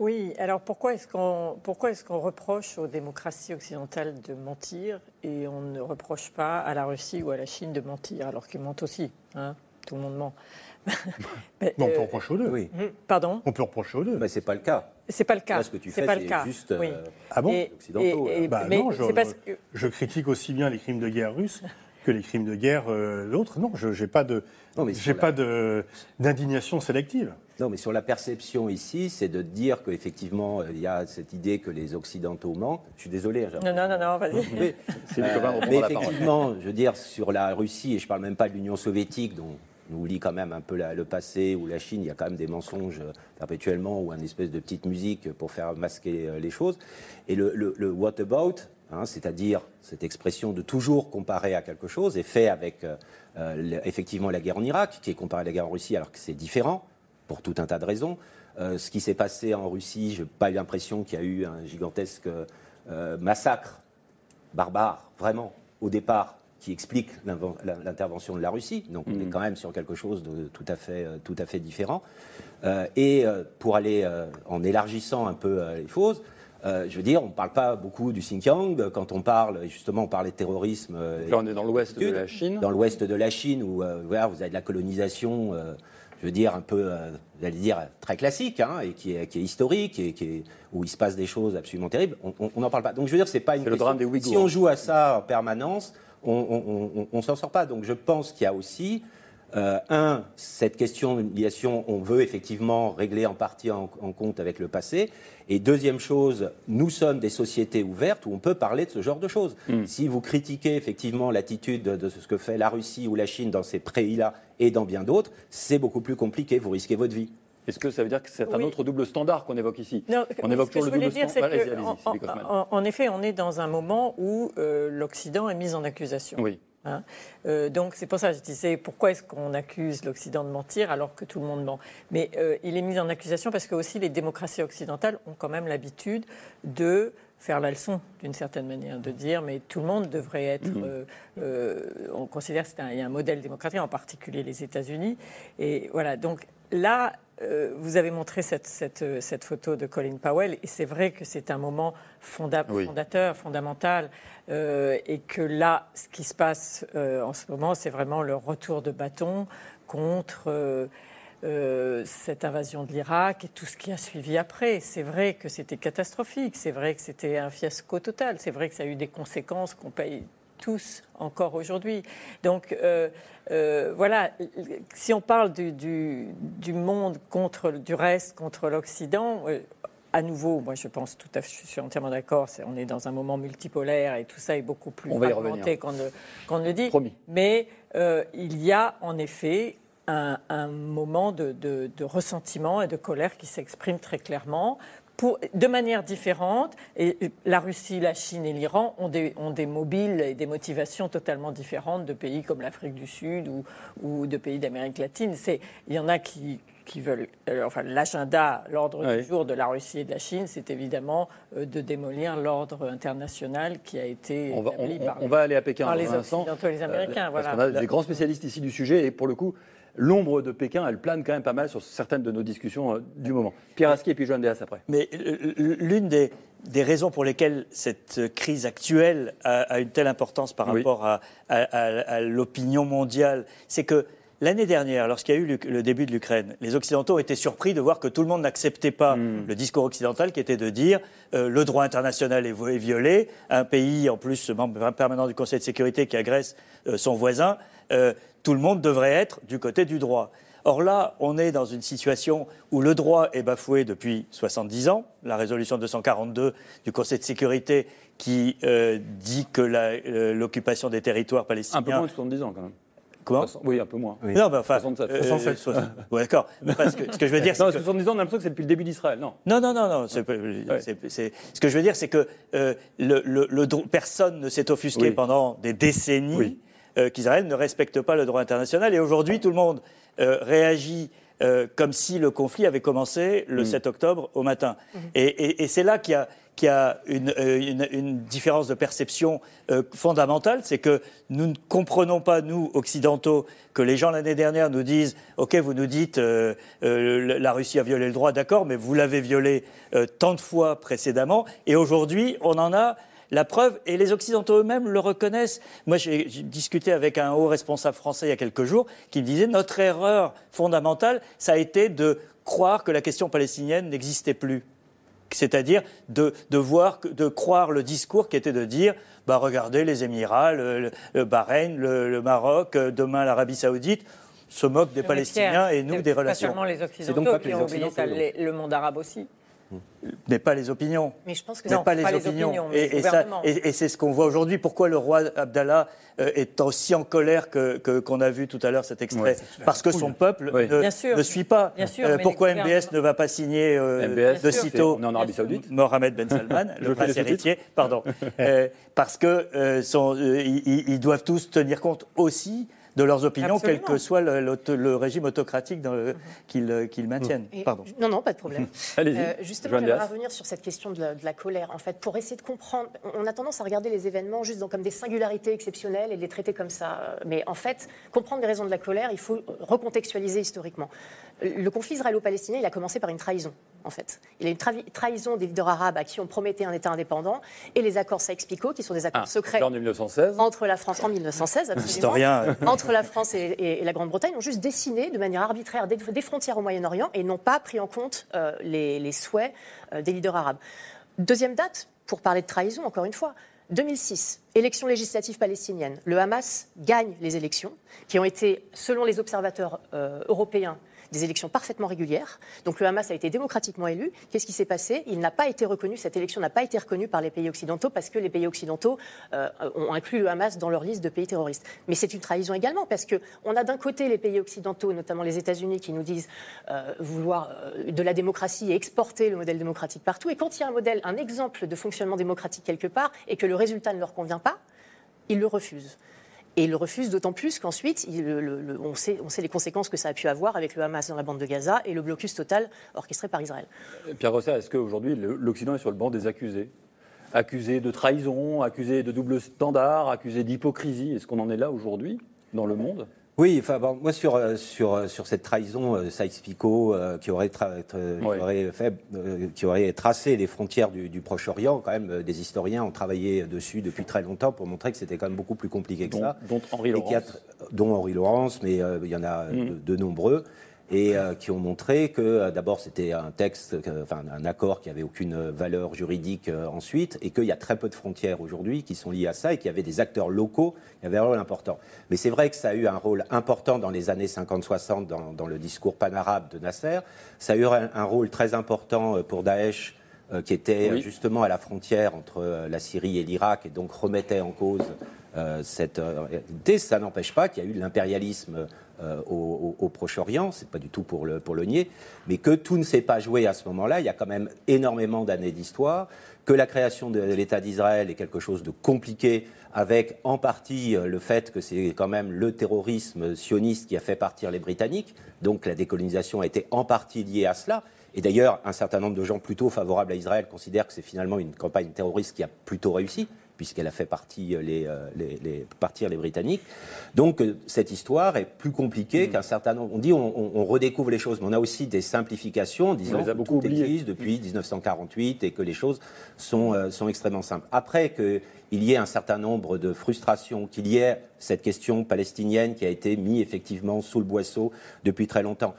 oui, alors pourquoi est-ce qu'on pourquoi est-ce qu'on reproche aux démocraties occidentales de mentir et on ne reproche pas à la Russie ou à la Chine de mentir alors qu'ils mentent aussi hein Tout le monde ment. [LAUGHS] Mais, on peut euh, reprocher aux deux. Oui. Hmm, pardon? On peut reprocher aux deux. Mais c'est pas le cas. C'est pas le cas. ce que tu fais, pas le cas. juste oui. Euh, ah bon? Occidentaux. bah non, je, que... je, critique aussi bien les crimes de guerre russes que les crimes de guerre euh, d'autres. Non, je n'ai pas de, j'ai pas de d'indignation sélective. Non, mais sur la perception ici, c'est de dire qu'effectivement, il y a cette idée que les Occidentaux mentent. Je suis désolé. Non, non, non, non, vas-y. [LAUGHS] Mais, mais effectivement, je veux dire, sur la Russie, et je ne parle même pas de l'Union soviétique, dont nous oublie quand même un peu le passé, ou la Chine, il y a quand même des mensonges perpétuellement, ou une espèce de petite musique pour faire masquer euh, les choses. Et le, what about, hein, c'est-à-dire cette expression de toujours comparer à quelque chose, est fait avec euh, euh, effectivement la guerre en Irak, qui est comparée à la guerre en Russie, alors que c'est différent, pour tout un tas de raisons. ce qui s'est passé en Russie, je n'ai pas l'impression qu'il y a eu un gigantesque massacre barbare, vraiment, au départ, qui explique l'intervention de la Russie. Donc on est mm. quand même sur quelque chose de tout à fait, euh, tout à fait différent. Euh, et euh, pour aller en élargissant un peu les choses, je veux dire, on ne parle pas beaucoup du Xinjiang. Quand on parle, justement, on parlait de terrorisme. Là, on est dans l'ouest de la Chine. Dans l'ouest de la Chine, où voilà, vous avez de la colonisation, je veux dire, un peu, j'allais dire, très classique, hein, et qui est, qui est, historique, et qui est, où il se passe des choses absolument terribles. On n'en parle pas. Donc, je veux dire, c'est pas une. Le drame des Si on joue à ça en permanence, on ne s'en sort pas. Donc je pense qu'il y a aussi, euh, un, cette question d'humiliation, on veut effectivement régler en partie en, compte avec le passé. Et deuxième chose, nous sommes des sociétés ouvertes où on peut parler de ce genre de choses. Hmm. Si vous critiquez effectivement l'attitude de, ce que fait la Russie ou la Chine dans ces pays-là et dans bien d'autres, c'est beaucoup plus compliqué, vous risquez votre vie. Est-ce que ça veut dire que c'est un autre double standard qu'on évoque ici On évoque toujours le double standard. En, en, effet, on est dans un moment où euh, l'Occident est mis en accusation. Oui. Hein euh, donc c'est pour ça que je disais pourquoi est-ce qu'on accuse l'Occident de mentir alors que tout le monde ment? Mais euh, il est mis en accusation parce que aussi les démocraties occidentales ont quand même l'habitude de faire la leçon d'une certaine manière, de dire mais tout le monde devrait être. Mmh. on considère qu'il y a un modèle démocratique, en particulier les États-Unis. Et voilà, donc là, euh, vous avez montré cette, cette, photo de Colin Powell, et c'est vrai que c'est un moment fondateur, fondamental, euh, et que là, ce qui se passe euh, en ce moment, c'est vraiment le retour de bâton contre cette invasion de l'Irak et tout ce qui a suivi après. C'est vrai que c'était catastrophique, c'est vrai que c'était un fiasco total, c'est vrai que ça a eu des conséquences qu'on paye tous encore aujourd'hui. Donc euh, euh, voilà, si on parle du, du, monde contre du reste, contre l'Occident, euh, à nouveau, moi je pense tout à fait, je suis entièrement d'accord, on est dans un moment multipolaire et tout ça est beaucoup plus fragmenté qu'on ne, le dit. Mais il y a en effet un, moment de, de, ressentiment et de colère qui s'exprime très clairement de manière différente. Et la Russie, la Chine et l'Iran ont des, ont des mobiles et des motivations totalement différentes de pays comme l'Afrique du Sud ou, ou de pays d'Amérique latine. Il y en a qui, qui veulent. Euh, enfin, l'agenda, l'ordre du jour de la Russie et de la Chine, c'est évidemment euh, de démolir l'ordre international qui a été on va, on, va aller à Pékin par les Occidentaux et les Américains. Euh, parce a des grands spécialistes ici du sujet et pour le coup, l'ombre de Pékin, elle plane quand même pas mal sur certaines de nos discussions euh, du moment. Pierre Aski et puis Joanne Deas après. Mais l'une des, raisons pour lesquelles cette crise actuelle a, une telle importance par rapport à, l'opinion mondiale, c'est que L'année dernière, lorsqu'il y a eu le, début de l'Ukraine, les Occidentaux étaient surpris de voir que tout le monde n'acceptait pas hmm. le discours occidental qui était de dire euh, le droit international est, violé, un pays en plus membre permanent du Conseil de sécurité qui agresse euh, son voisin, tout le monde devrait être du côté du droit. Or là, on est dans une situation où le droit est bafoué depuis 70 ans. La résolution 242 du Conseil de sécurité qui euh, dit que euh, l'occupation des territoires palestiniens. Un peu moins de 70 ans quand même. Quoi Oui, un peu moins. Non, mais enfin. 67. Euh, d'accord. ce que je veux dire, [LAUGHS] c'est. 70 ans, on a l'impression que c'est depuis le début d'Israël, non Non, non, non, non. Ce que je veux dire, c'est que le, personne ne s'est offusqué pendant des décennies. Oui euh, qu'Israël ne respecte pas le droit international. Et aujourd'hui, tout le monde euh, réagit comme si le conflit avait commencé le 7 mm. octobre au matin. Mm-hmm. Et, c'est là qu'il y a, qu'il y a une, une, différence de perception fondamentale, c'est que nous ne comprenons pas, nous, occidentaux, que les gens l'année dernière nous disent Ok, vous nous dites la Russie a violé le droit, d'accord, mais vous l'avez violé tant de fois précédemment, et aujourd'hui, on en a la preuve, et les Occidentaux eux-mêmes le reconnaissent. Moi, j'ai discuté avec un haut responsable français il y a quelques jours qui me disait notre erreur fondamentale, ça a été de croire que la question palestinienne n'existait plus. C'est-à-dire de, voir, de croire le discours qui était de dire bah, regardez, les Émirats, le, Bahreïn, le, Maroc, euh, demain l'Arabie Saoudite se moquent des Palestiniens et nous des relations. Pas seulement les Occidentaux qui ont oublié ça, le monde arabe aussi n'est pas les opinions. Mais je pense que n'est pas, les, opinions. et, et, c'est ce qu'on voit aujourd'hui. Pourquoi le roi Abdallah euh, est aussi en colère que, qu'on a vu tout à l'heure cet extrait Parce que son peuple ne, suit pas. Euh, pourquoi MBS ne va pas signer euh, de sitôt Mohamed Ben [LAUGHS] Salman, le prince héritier Pardon. [LAUGHS] parce que son, ils doivent tous tenir compte aussi de leurs opinions, quel que soit le, régime autocratique qu'ils maintiennent. Pardon. Non, non, pas de problème. [LAUGHS] euh, justement, j'aimerais revenir sur cette question de la, colère. En fait, pour essayer de comprendre, on a tendance à regarder les événements juste comme des singularités exceptionnelles et de les traiter comme ça. Mais en fait, comprendre les raisons de la colère, il faut recontextualiser historiquement. Le conflit israélo-palestinien, il a commencé par une trahison, en fait. Il y a une trahison des leaders arabes à qui on promettait un État indépendant et les accords Sykes-Picot, qui sont des accords ah, secrets en 1916. entre la France en 1916, absolument, Historien. [LAUGHS] entre la France et, la Grande-Bretagne, ont juste dessiné de manière arbitraire des, frontières au Moyen-Orient et n'ont pas pris en compte euh, les, souhaits euh, des leaders arabes. Deuxième date, pour parler de trahison, encore une fois, 2006, élections législatives palestiniennes. Le Hamas gagne les élections, qui ont été, selon les observateurs euh, européens, des élections parfaitement régulières. Donc le Hamas a été démocratiquement élu. Qu'est-ce qui s'est passé? Il n'a pas été reconnu, cette élection n'a pas été reconnue par les pays occidentaux parce que les pays occidentaux euh, ont inclus le Hamas dans leur liste de pays terroristes. Mais c'est une trahison également parce qu'on a d'un côté les pays occidentaux, notamment les États-Unis, qui nous disent euh, vouloir euh, de la démocratie et exporter le modèle démocratique partout. Et quand il y a un modèle, un exemple de fonctionnement démocratique quelque part et que le résultat ne leur convient pas, ils le refusent. Et il le refuse d'autant plus qu'ensuite, on, sait, les conséquences que ça a pu avoir avec le Hamas dans la bande de Gaza et le blocus total orchestré par Israël. Pierre Rosset, est-ce qu'aujourd'hui l'Occident est sur le banc des accusés? Accusé de trahison, accusé de double standard, accusé d'hypocrisie Est-ce qu'on en est là aujourd'hui dans le monde? Oui, enfin moi sur euh, sur euh, sur cette trahison, euh, Sykes-Picot qui aurait qui aurait fait, qui aurait tracé les frontières du, Proche-Orient, quand même des historiens ont travaillé dessus depuis très longtemps pour montrer que c'était quand même beaucoup plus compliqué que ça. Dont Henri Laurence. dont Henri Laurence, mais il y en a mm. de, nombreux et euh, qui ont montré que euh, d'abord c'était un texte, enfin un accord qui avait aucune valeur juridique euh, ensuite, et qu'il y a très peu de frontières aujourd'hui qui sont liées à ça, et qu'il y avait des acteurs locaux qui avaient un rôle important. Mais c'est vrai que ça a eu un rôle important dans les années 50-60 dans, dans, le discours panarabe de Nasser. Ça a eu un, rôle très important pour Daesh. qui était justement à la frontière entre la Syrie et l'Irak et donc remettait en cause cette réalité. Ça n'empêche pas qu'il y a eu de l'impérialisme euh, au, Proche-Orient, c'est pas du tout pour le, nier, mais que tout ne s'est pas joué à ce moment-là. Il y a quand même énormément d'années d'histoire, que la création de l'État d'Israël est quelque chose de compliqué, avec en partie euh, le fait que c'est quand même le terrorisme sioniste qui a fait partir les Britanniques, donc la décolonisation a été en partie liée à cela. Et d'ailleurs, un certain nombre de gens plutôt favorables à Israël considèrent que c'est finalement une campagne terroriste qui a plutôt réussi puisqu'elle a fait partie euh, euh, les, partir les Britanniques. Donc euh, cette histoire est plus compliquée mm. qu'un certain nombre. On dit on, redécouvre les choses, mais on a aussi des simplifications, en disant que tout existe depuis 1948 et que les choses sont, sont extrêmement simples. Après qu'il y ait un certain nombre de frustrations, qu'il y ait cette question palestinienne qui a été mise effectivement sous le boisseau depuis très longtemps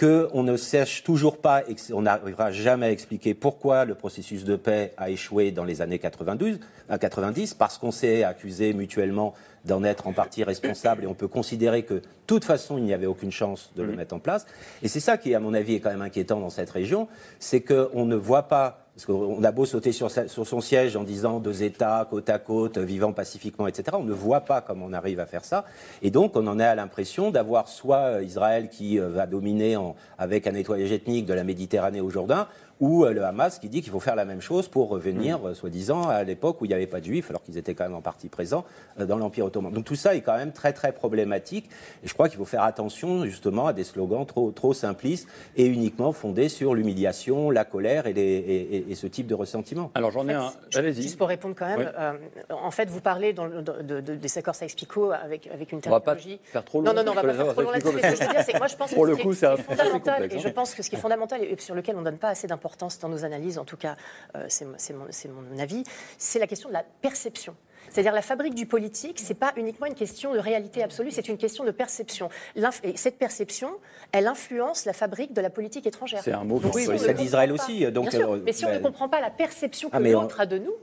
qu'on ne sache toujours pas et qu'on n'arrivera jamais à expliquer pourquoi le processus de paix a échoué dans les années 92, 90, parce qu'on s'est accusé mutuellement d'en être en partie responsable et on peut considérer que de toute façon il n'y avait aucune chance de le mettre en place. Et c'est ça qui, à mon avis, est quand même inquiétant dans cette région, c'est qu'on ne voit pas parce qu'on a beau sauter sur, son siège en disant deux États côte à côte, vivant pacifiquement, etc. On ne voit pas comment on arrive à faire ça. Et donc, on en est à l'impression d'avoir soit Israël qui euh, va dominer avec un nettoyage ethnique de la Méditerranée au Jourdain, ou le Hamas qui dit qu'il faut faire la même chose pour revenir, mm. soi-disant, à l'époque où il n'y avait pas de juifs, alors qu'ils étaient quand même en partie présents dans l'Empire ottoman. Donc tout ça est quand même très très problématique. Et je crois qu'il faut faire attention justement à des slogans trop, trop simplistes et uniquement fondés sur l'humiliation, la colère et, et, ce type de ressentiment. Alors j'en ai un. Allez-y. Juste pour répondre quand même, en fait, vous parlez dans de, des accords Sykes-Picot avec, avec une terminologie. On va pas faire trop long. Non, non, non, on va pas faire trop long Ce que je veux dire, c'est que moi, je pense que le coup, c'est fondamental, et je hein. pense que ce qui est fondamental et sur lequel on ne donne pas assez d'importance dans nos analyses, en tout cas, euh, c'est mon, mon avis, c'est la question de la perception. C'est-à-dire la fabrique du politique, c'est pas uniquement une question de réalité absolue, c'est une question de perception. Et cette perception, elle influence la fabrique de la politique étrangère. C'est un mot pour celle d'Israël aussi. Donc, euh, mais si on ne comprend pas la perception ah, que l'autre a de nous,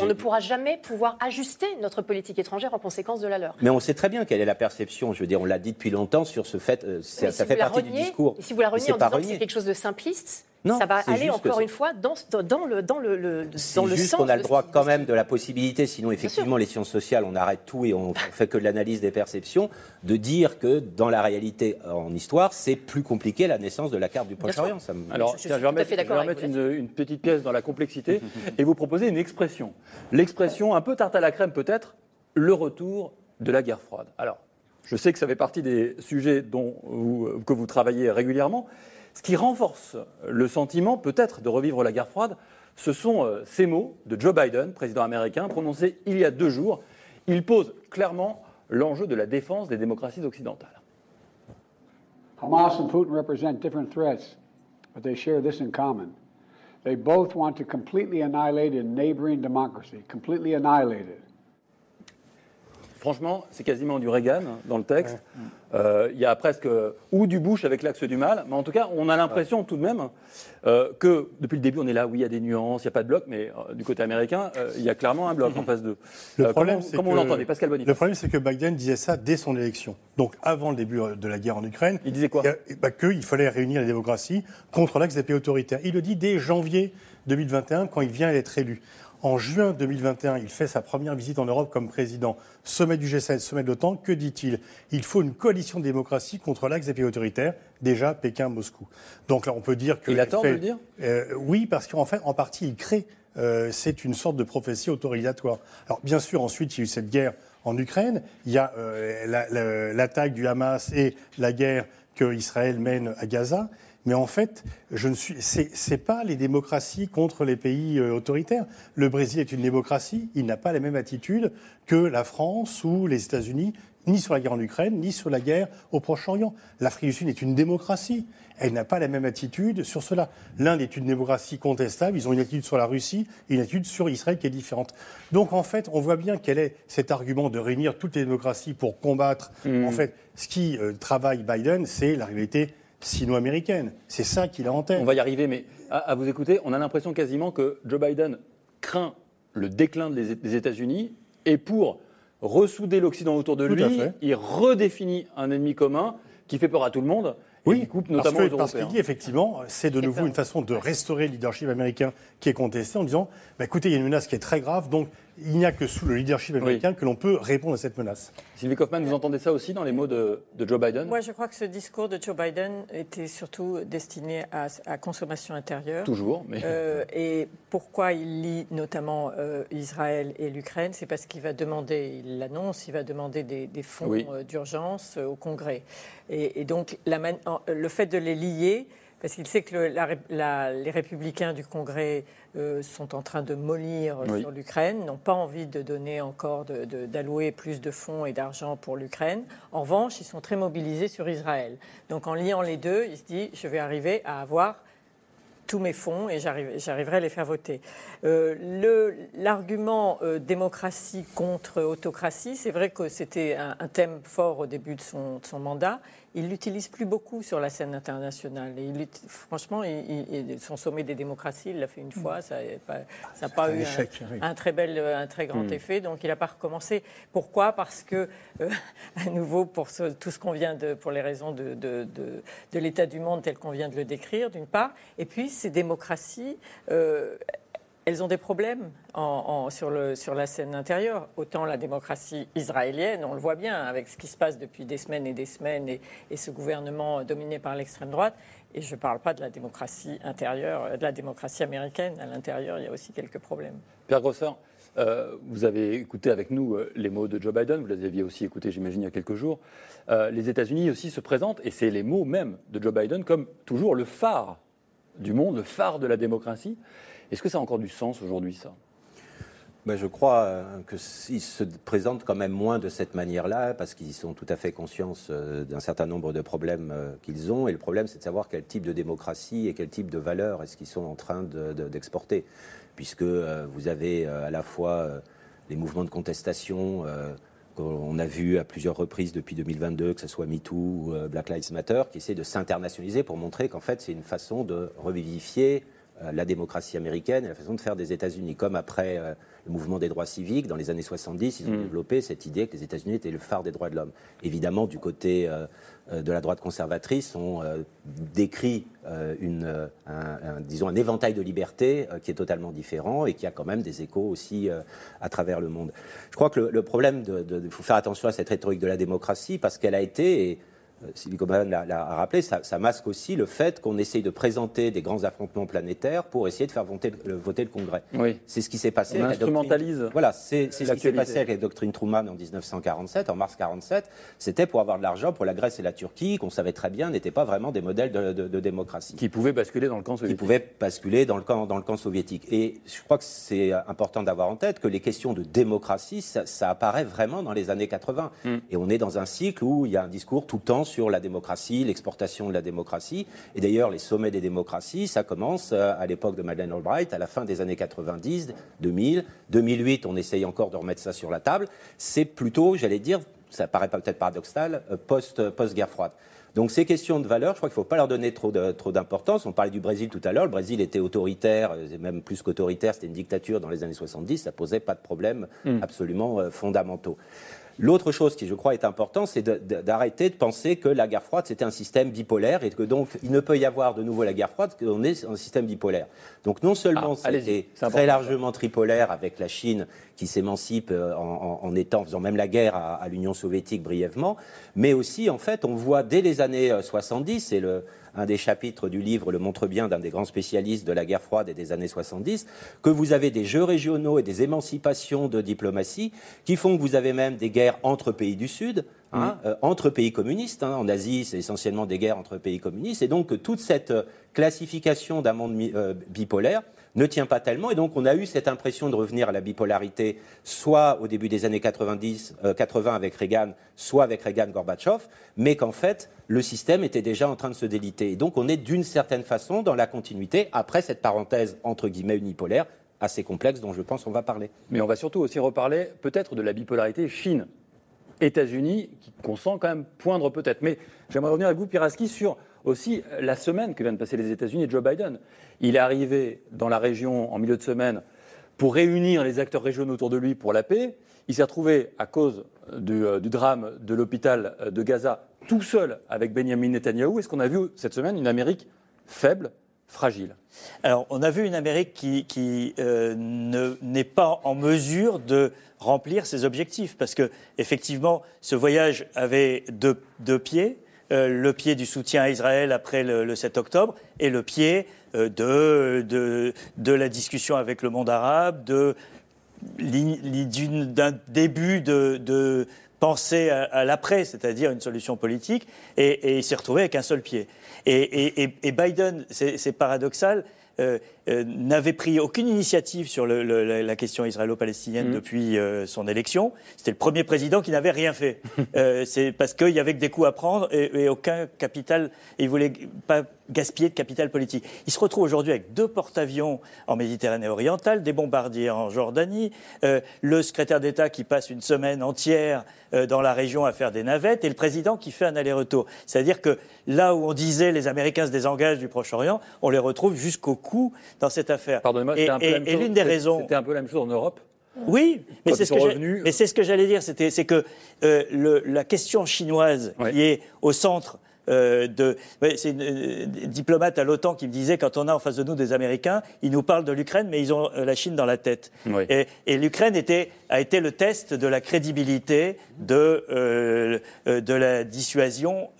on ne pourra jamais pouvoir ajuster notre politique étrangère en conséquence de la leur. Mais on sait très bien quelle est la perception. Je veux dire, on l'a dit depuis longtemps sur ce fait. Euh, ça, fait partie du discours. Et si vous la reniez en disant que c'est quelque chose de simpliste, ça va aller encore une fois dans, dans le, dans le, le dans le juste qu'on a le droit quand même de la possibilité, sinon effectivement les sciences sociales, on arrête tout et on fait que de l'analyse des perceptions, de dire que dans la réalité en histoire, c'est plus compliqué la naissance de la carte du Proche-Orient. Alors, je, je, vais remettre, une, une, petite pièce dans la complexité et vous proposer une expression. L'expression un peu tarte à la crème peut-être, le retour de la guerre froide. Alors, je sais que ça fait partie des sujets dont vous, que vous travaillez régulièrement. Ce qui renforce le sentiment, peut-être, de revivre la guerre froide, ce sont euh, ces mots de Joe Biden, président américain, prononcés il y a deux jours. Il pose clairement l'enjeu de la défense des démocraties occidentales. Hamas and Putin represent different threats, but they share this in common. They both want to completely annihilate a neighboring democracy, completely annihilate. Franchement, c'est quasiment du Reagan dans le texte. Euh, il y a presque ou du Bush avec l'axe du mal, mais en tout cas, on a l'impression tout de même euh, que depuis le début, on est là, oui, il y a des nuances, il n'y a pas de bloc, mais euh, du côté américain, il y a clairement un bloc en face de. Le problème, comment, on l'entendait, Pascal Le problème, c'est que Biden disait ça dès son élection, donc avant le début de la guerre en Ukraine. Il disait quoi bah, Qu'il fallait réunir les démocraties contre l'axe des pays autoritaires. Il le dit dès janvier 2021, quand il vient d'être élu. En juin 2021, il fait sa première visite en Europe comme président. Sommet du G7, sommet de l'OTAN, que dit-il? Il faut une coalition de démocratie contre l'axe des pays autoritaires, déjà Pékin-Moscou. Donc là, on peut dire que. Il a tort de le dire? Euh, Oui, parce qu'en fait, en partie, il crée. Euh, c'est une sorte de prophétie autorisatoire. Alors, bien sûr, ensuite, il y a eu cette guerre en Ukraine. Il y a euh, l'attaque du Hamas et la guerre que Israël mène à Gaza. Mais en fait, je ne suis. C'est pas les démocraties contre les pays euh, autoritaires. Le Brésil est une démocratie. Il n'a pas la même attitude que la France ou les États-Unis, ni sur la guerre en Ukraine, ni sur la guerre au Proche-Orient. L'Afrique du Sud est une démocratie. Elle n'a pas la même attitude sur cela. L'Inde est une démocratie contestable. Ils ont une attitude sur la Russie et une attitude sur Israël qui est différente. Donc en fait, on voit bien quel est cet argument de réunir toutes les démocraties pour combattre. Mmh. En fait, ce qui euh, travaille Biden, c'est la réalité sino-américaine. C'est ça qu'il a en tête. On va y arriver, mais à, vous écouter, on a l'impression quasiment que Joe Biden craint le déclin des États-Unis et pour ressouder l'Occident autour de lui, il redéfinit un ennemi commun qui fait peur à tout le monde. oui, il coupe notamment parce, que, parce qu'il dit effectivement, c'est de nouveau une façon de restaurer le leadership américain qui est contesté en disant, bah, écoutez, il y a une menace qui est très grave, donc il n'y a que sous le leadership américain que l'on peut répondre à cette menace. Sylvie Kaufmann, vous entendez ça aussi dans les mots de, Joe Biden? Moi, je crois que ce discours de Joe Biden était surtout destiné à, à consommation intérieure. Toujours. Mais... Euh, et pourquoi il lit notamment euh, Israël et l'Ukraine C'est parce qu'il va demander, il l'annonce, il va demander des, fonds euh, d'urgence au Congrès. Et, donc, la le fait de les lier parce qu'il sait que les républicains du Congrès euh, sont en train de mollir sur l'Ukraine, n'ont pas envie de donner encore, d'allouer plus de fonds et d'argent pour l'Ukraine. En revanche, ils sont très mobilisés sur Israël. Donc en liant les deux, il se dit, je vais arriver à avoir tous mes fonds et j'arriverai à les faire voter. Euh, l'argument euh, démocratie contre autocratie, c'est vrai que c'était un, thème fort au début de son, de son mandat il l'utilise plus beaucoup sur la scène internationale. Et il, franchement, son sommet des démocraties, il l'a fait une fois, ça n'a pas, eu un, très bel, un très grand hmm. effet, donc il n'a pas recommencé. Pourquoi? Parce que, euh, [LAUGHS] à nouveau, pour tout ce qu'on vient de, pour les raisons de, de, de, l'état du monde tel qu'on vient de le décrire, d'une part, et puis ces démocraties. Euh, elles ont des problèmes sur, la scène intérieure. Autant la démocratie israélienne, on le voit bien avec ce qui se passe depuis des semaines et des semaines et, ce gouvernement dominé par l'extrême droite. Et je ne parle pas de la démocratie intérieure, de la démocratie américaine. À l'intérieur, il y a aussi quelques problèmes. Pierre Grosseur, euh, vous avez écouté avec nous euh, les mots de Joe Biden, vous les aviez aussi écoutés, j'imagine, il y a quelques jours. Euh, les États-Unis aussi se présentent, et c'est les mots même de Joe Biden, comme toujours le phare du monde, le phare de la démocratie. Est-ce que ça a encore du sens aujourd'hui, ça? Ben, je crois qu'ils se présentent quand même moins de cette manière-là, parce qu'ils sont tout à fait conscients d'un certain nombre de problèmes qu'ils ont. Et le problème, c'est de savoir quel type de démocratie et quel type de valeurs est-ce qu'ils sont en train d'exporter puisque euh, vous avez euh, à la fois euh, les mouvements de contestation qu'on a vu à plusieurs reprises depuis 2022, que ce soit MeToo ou Black Lives Matter, qui essaient de s'internationaliser pour montrer qu'en fait c'est une façon de revivifier la démocratie américaine et la façon de faire des États-Unis, comme après le mouvement des droits civiques dans les années 70, ils ont mm. développé cette idée que les États-Unis étaient le phare des droits de l'homme. Évidemment, du côté euh, de la droite conservatrice euh, décrit euh, une, un, disons un éventail de libertés qui est totalement différent et qui a quand même des échos aussi à travers le monde. Je crois que le, problème, il faut faire attention à cette rhétorique de la démocratie parce qu'elle a été, et Sylvie Coman l'a rappelé, ça, masque aussi le fait qu'on essaye de présenter des grands affrontements planétaires pour essayer de faire voter le, voter le Congrès. Oui. C'est ce qui s'est passé. On instrumentalise. Voilà, c'est ce qui s'est passé avec la doctrine Truman en 1947, en mars 47. C'était pour avoir de l'argent pour la Grèce et la Turquie, qu'on savait très bien n'étaient pas vraiment des modèles de, démocratie. Qui pouvaient basculer dans le camp soviétique. Qui pouvaient basculer dans le camp, dans le camp soviétique. Et je crois que c'est important d'avoir en tête que les questions de démocratie, ça, apparaît vraiment dans les années 80. Hmm. Et on est dans un cycle où il y a un discours tout le temps sur la démocratie l'exportation de la démocratie. Et d'ailleurs, les sommets des démocraties, ça commence euh, à l'époque de Madeleine Albright, à la fin des années 90, 2000, 2008, on essaye encore de remettre ça sur la table. C'est plutôt, j'allais dire, ça paraît peut-être paradoxal, euh, post, post-guerre froide. Donc ces questions de valeur, je crois qu'il ne faut pas leur donner trop, trop d'importance. On parlait du Brésil tout à l'heure. Le Brésil était autoritaire, euh, même plus qu'autoritaire, c'était une dictature dans les années 70. Ça posait pas de problèmes hmm. absolument fondamentaux. L'autre chose qui, je crois, est importante, c'est d'arrêter de, penser que la guerre froide, c'était un système bipolaire et que donc il ne peut y avoir de nouveau la guerre froide qu'on est un système bipolaire. Donc non seulement ah, c'était très largement tripolaire avec la Chine qui s'émancipe euh, en, étant, faisant même la guerre à, à l'Union soviétique brièvement, mais aussi, en fait, on voit dès les années 70, euh, et le, un des chapitres du livre le montre bien d'un des grands spécialistes de la guerre froide et des années 70, que vous avez des jeux régionaux et des émancipations de diplomatie qui font que vous avez même des guerres entre pays du Sud, hein, euh, entre pays communistes. Hein. En Asie, c'est essentiellement des guerres entre pays communistes. Et donc, toute cette euh, classification d'un monde euh, bipolaire ne tient pas tellement. Et donc, on a eu cette impression de revenir à la bipolarité, soit au début des années 90, 80 avec Reagan, soit avec Reagan-Gorbatchev, mais qu'en fait, le système était déjà en train de se déliter. Et donc, on est d'une certaine façon dans la continuité, après cette parenthèse, entre guillemets, unipolaire, assez complexe dont je pense qu'on va parler. Mais on va surtout aussi reparler peut-être de la bipolarité Chine. États-Unis, qu'on sent quand même poindre peut-être. Mais j'aimerais revenir avec vous, Piraski, sur aussi la semaine que viennent de passer les États-Unis et Joe Biden. Il est arrivé dans la région en milieu de semaine pour réunir les acteurs régionaux autour de lui pour la paix. Il s'est retrouvé, à cause du, euh, drame de l'hôpital de Gaza, tout seul avec Benjamin Netanyahou. Est-ce qu'on a vu cette semaine une Amérique faible, fragile Alors, on a vu une Amérique qui, euh, n'est pas en mesure de remplir ses objectifs, parce que effectivement, ce voyage avait deux pieds. Euh, le pied du soutien à Israël après le, 7 octobre et le pied euh, de, de, la discussion avec le monde arabe, de, d'un début de, de penser à, l'après, c'est-à-dire une solution politique, et, il s'est retrouvé avec un seul pied. Et, Biden, c'est paradoxal, euh, euh, n'avait pris aucune initiative sur la question israélo-palestinienne mmh. depuis euh, son élection. C'était le premier président qui n'avait rien fait. [LAUGHS] c'est parce qu'il y avait que des coups à prendre et, aucun capital. Et il voulait pas gaspiller de capital politique. Il se retrouve aujourd'hui avec deux porte-avions en Méditerranée orientale, des bombardiers en Jordanie, le secrétaire d'État qui passe une semaine entière dans la région à faire des navettes et le président qui fait un aller-retour. C'est-à-dire que là où on disait les Américains se désengagent du Proche-Orient, on les retrouve jusqu'au coup dans cette affaire. Pardonnez-moi, un peu et, l'une des raisons. C'était un peu la même chose en Europe oui, mais c'est, ce ce que j'allais dire, c'est que euh, la question chinoise qui est au centre euh, de. c'est une, euh, diplomate à l'OTAN qui me disait quand on a en face de nous des Américains, ils nous parlent de l'Ukraine, mais ils ont la Chine dans la tête. Et, et l'Ukraine a été le test de la crédibilité de, de la dissuasion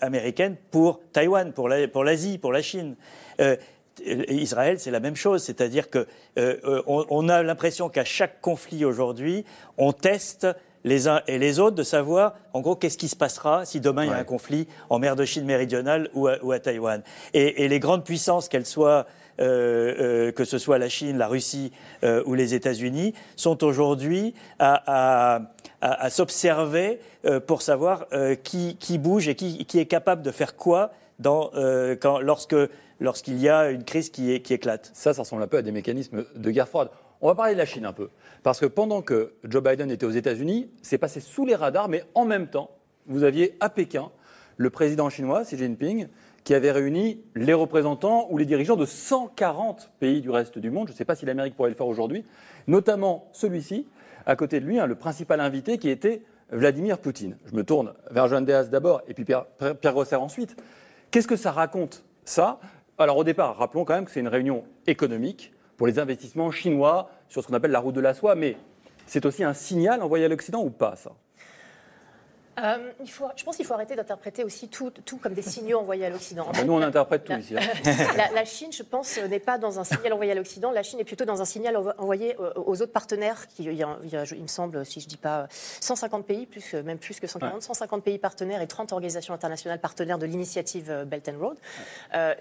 américaine pour Taïwan, pour l'Asie, pour, la Chine. Israël, c'est la même chose, c'est-à-dire que on, a l'impression qu'à chaque conflit aujourd'hui, on teste les uns et les autres de savoir, en gros, qu'est-ce qui se passera si demain il y a un conflit en mer de Chine méridionale ou à, Taïwan. Et, les grandes puissances, qu'elles soient, euh, euh, que ce soit la Chine, la Russie euh, ou les États-Unis, sont aujourd'hui à, s'observer pour savoir qui, bouge et qui, est capable de faire quoi dans, lorsque lorsqu'il y a une crise qui, éclate. Ça, ça ressemble un peu à des mécanismes de guerre froide. On va parler de la Chine un peu. Parce que pendant que Joe Biden était aux États-Unis, c'est passé sous les radars, mais en même temps, vous aviez à Pékin le président chinois, Xi Jinping, qui avait réuni les représentants ou les dirigeants de 140 pays du reste du monde. Je ne sais pas si l'Amérique pourrait le faire aujourd'hui, notamment celui-ci, à côté de lui, hein, le principal invité qui était Vladimir Poutine. Je me tourne vers Joan Deas d'abord et puis Pierre, Pierre Grosser ensuite. Qu'est-ce que ça raconte, ça? Alors au départ, rappelons quand même que c'est une réunion économique pour les investissements chinois sur ce qu'on appelle la route de la soie, mais c'est aussi un signal envoyé à l'Occident ou pas, ça? Euh, il faut, je pense qu'il faut arrêter d'interpréter aussi tout, tout, comme des signaux envoyés à l'Occident. Ah bah nous, on interprète tout ici. Hein. [LAUGHS] La, Chine, je pense, n'est pas dans un signal envoyé à l'Occident. La Chine est plutôt dans un signal envoyé euh, aux autres partenaires. Qui, il, y a, il, me semble, si je ne dis pas 150 pays, plus, même plus que 140, 150 pays partenaires et 30 organisations internationales partenaires de l'initiative euh, Belt and Road.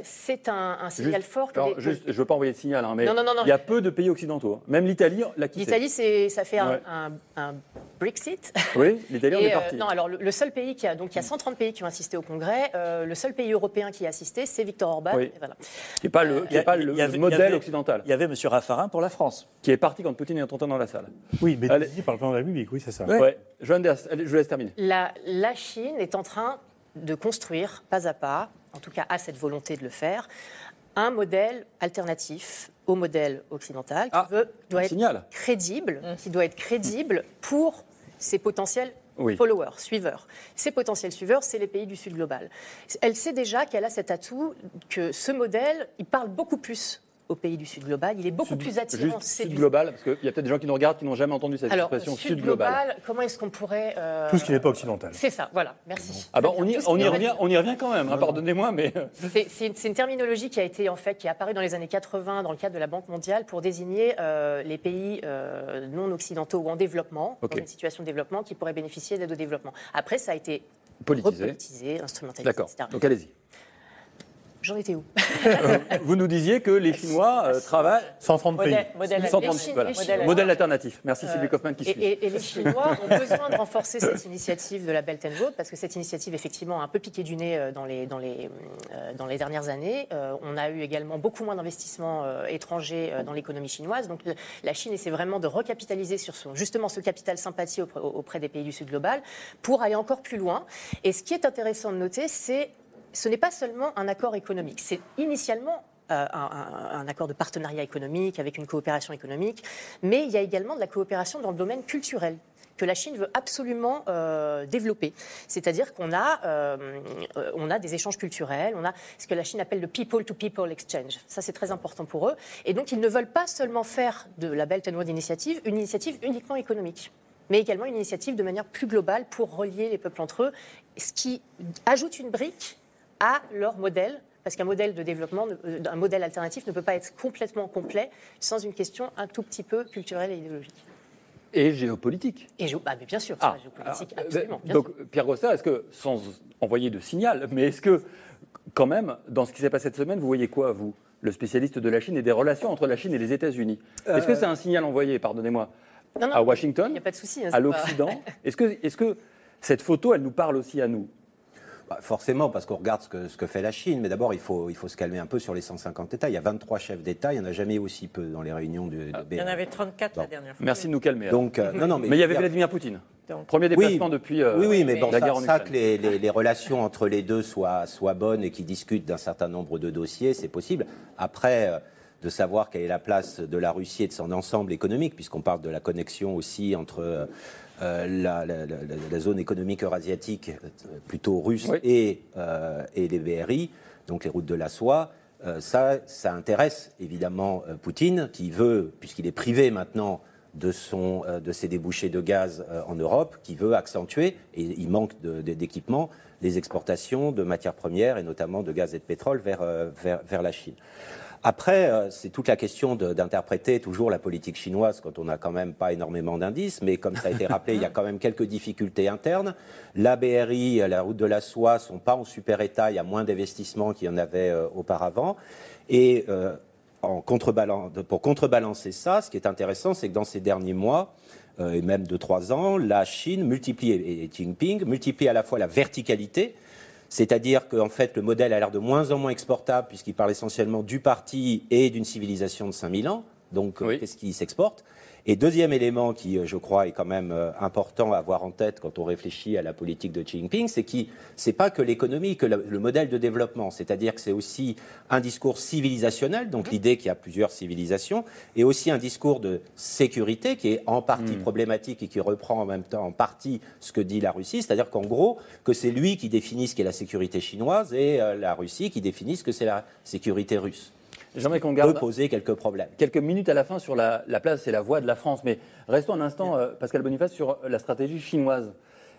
c'est un, signal fort. je ne veux pas envoyer de signal, hein, mais il y a peu de pays occidentaux. Hein. Même l'Italie l'a. L'Italie, ça fait un, Brexit. Oui, l'Italie, on [LAUGHS] est parti. non, alors le, seul pays qui a, donc il y a 130 pays qui ont assisté au Congrès. Euh, le seul pays européen qui a assisté, c'est Victor Orban. Oui. Qui n'est pas le, pas le modèle occidental. Il y avait M. Raffarin pour la France. Qui est parti quand Poutine est entré dans la salle. Oui, mais dit par le plan de la République, oui, c'est ça. Ouais. Je vous laisse terminer. La, la Chine est en train de construire, pas à pas, en tout cas a cette volonté de le faire, un modèle alternatif au modèle occidental qui ah, veut, doit être crédible, qui doit être crédible pour ses potentiels followers, suiveurs. Ses potentiels suiveurs, c'est les pays du Sud global. Elle sait déjà qu'elle a cet atout que ce modèle, il parle beaucoup plus au pays du Sud global. Il est beaucoup plus attirant. Juste Sud global, parce qu'il y a peut-être des gens qui nous regardent qui n'ont jamais entendu cette expression Sud, global. Comment est-ce qu'on pourrait euh, tout ce qui n'est pas occidental. C'est ça, voilà. Merci. Ah on y, on y revient, on y revient quand même. Hein, pardonnez-moi, mais c'est une, terminologie qui a été en fait qui est apparue dans les années 80 dans le cadre de la Banque mondiale pour désigner euh, les pays euh, non occidentaux ou en développement, dans une situation de développement, qui pourraient bénéficier d'aide au développement. Après, ça a été politisé, instrumentalisé. D'accord. Donc allez-y. J'en étais où Vous nous disiez que les Chinois euh, travaillent 130 pays. Modèle, modèle, alternatif. Merci euh, Sylvie Kaufmann qui suit. Et, les Chinois ont besoin de renforcer cette initiative de la Belt and Road parce que cette initiative, effectivement, a un peu piqué du nez euh, dans les, dans les, dans les dernières années. on a eu également beaucoup moins d'investissements étrangers dans l'économie chinoise. Donc la Chine essaie vraiment de recapitaliser sur son, justement ce capital sympathie auprès, auprès des pays du Sud global pour aller encore plus loin. Et ce qui est intéressant de noter, c'est ce n'est pas seulement un accord économique. C'est initialement euh, un, accord de partenariat économique avec une coopération économique, mais il y a également de la coopération dans le domaine culturel que la Chine veut absolument euh, développer. C'est-à-dire qu'on a, euh, on a des échanges culturels, on a ce que la Chine appelle le people-to-people exchange. Ça, c'est très important pour eux. Et donc, ils ne veulent pas seulement faire de la Belt and Road Initiative une initiative uniquement économique mais également une initiative de manière plus globale pour relier les peuples entre eux, ce qui ajoute une brique à leur modèle parce qu'un modèle de développement, euh, un modèle alternatif ne peut pas être complètement complet sans une question un tout petit peu culturelle et idéologique. Et géopolitique. Et bah, bien sûr, ah, géopolitique, euh, absolument. donc, Pierre Rosset, est-ce que, sans envoyer de signal, mais est-ce que, quand même, dans ce qui s'est passé cette semaine, vous voyez quoi, vous, le spécialiste de la Chine et des relations entre la Chine et les États-Unis? Est-ce que c'est un signal envoyé, pardonnez-moi, à Washington, a pas de souci, hein, à l'Occident? Est-ce que, est -ce que cette photo, elle nous parle aussi à nous? Bah, forcément, parce qu'on regarde ce que, ce que, fait la Chine, mais d'abord, il faut, il faut se calmer un peu sur les 150 États. Il y a 23 chefs d'État, il n'y en a jamais aussi peu dans les réunions de, ah, Il y en avait 34 la dernière fois. Merci de nous calmer. Donc, euh, non, non, mais, il y avait Vladimir Poutine. Premier déplacement depuis euh, oui, oui, mais bon, la guerre en ça que les, les, relations entre les deux soient, soient bonnes et qu'ils discutent d'un certain nombre de dossiers, c'est possible. Après, de savoir quelle est la place de la Russie et de son ensemble économique, puisqu'on parle de la connexion aussi entre la, zone économique eurasiatique, plutôt russe, et, et les BRI, donc les routes de la soie. ça, ça intéresse évidemment Poutine, qui veut, puisqu'il est privé maintenant de, son, euh, de ses débouchés de gaz euh, en Europe, qui veut accentuer, et il manque d'équipements, les exportations de matières premières et notamment de gaz et de pétrole vers, euh, vers, vers la Chine. Après, c'est toute la question d'interpréter toujours la politique chinoise quand on n'a quand même pas énormément d'indices, mais comme ça a été [LAUGHS] rappelé, il y a quand même quelques difficultés internes. La BRI, la route de la soie sont pas en super état, il y a moins d'investissements qu'il y en avait auparavant. Et pour contrebalancer ça, ce qui est intéressant, c'est que dans ces derniers mois, euh, et même de trois ans, la Chine multiplie, et Jinping multiplie à la fois la verticalité, c'est-à-dire qu'en fait, le modèle a l'air de moins en moins exportable, puisqu'il parle essentiellement du parti et d'une civilisation de 5000 ans. Donc, qu'est-ce qui s'exporte? Et deuxième élément qui, euh, je crois, est quand même euh, important à avoir en tête quand on réfléchit à la politique de Xi Jinping, c'est que c'est pas que l'économie, que le, modèle de développement, c'est-à-dire que c'est aussi un discours civilisationnel, donc l'idée qu'il y a plusieurs civilisations, et aussi un discours de sécurité qui est en partie hmm. problématique et qui reprend en même temps en partie ce que dit la Russie, c'est-à-dire qu'en gros, que c'est lui qui définit ce qu'est la sécurité chinoise et euh, la Russie qui définit ce que c'est la sécurité russe. J'aimerais qu'on garde. peut poser quelques problèmes. Quelques minutes à la fin sur la, place et la voix de la France. Mais restons un instant, euh, Pascal Boniface, sur la stratégie chinoise.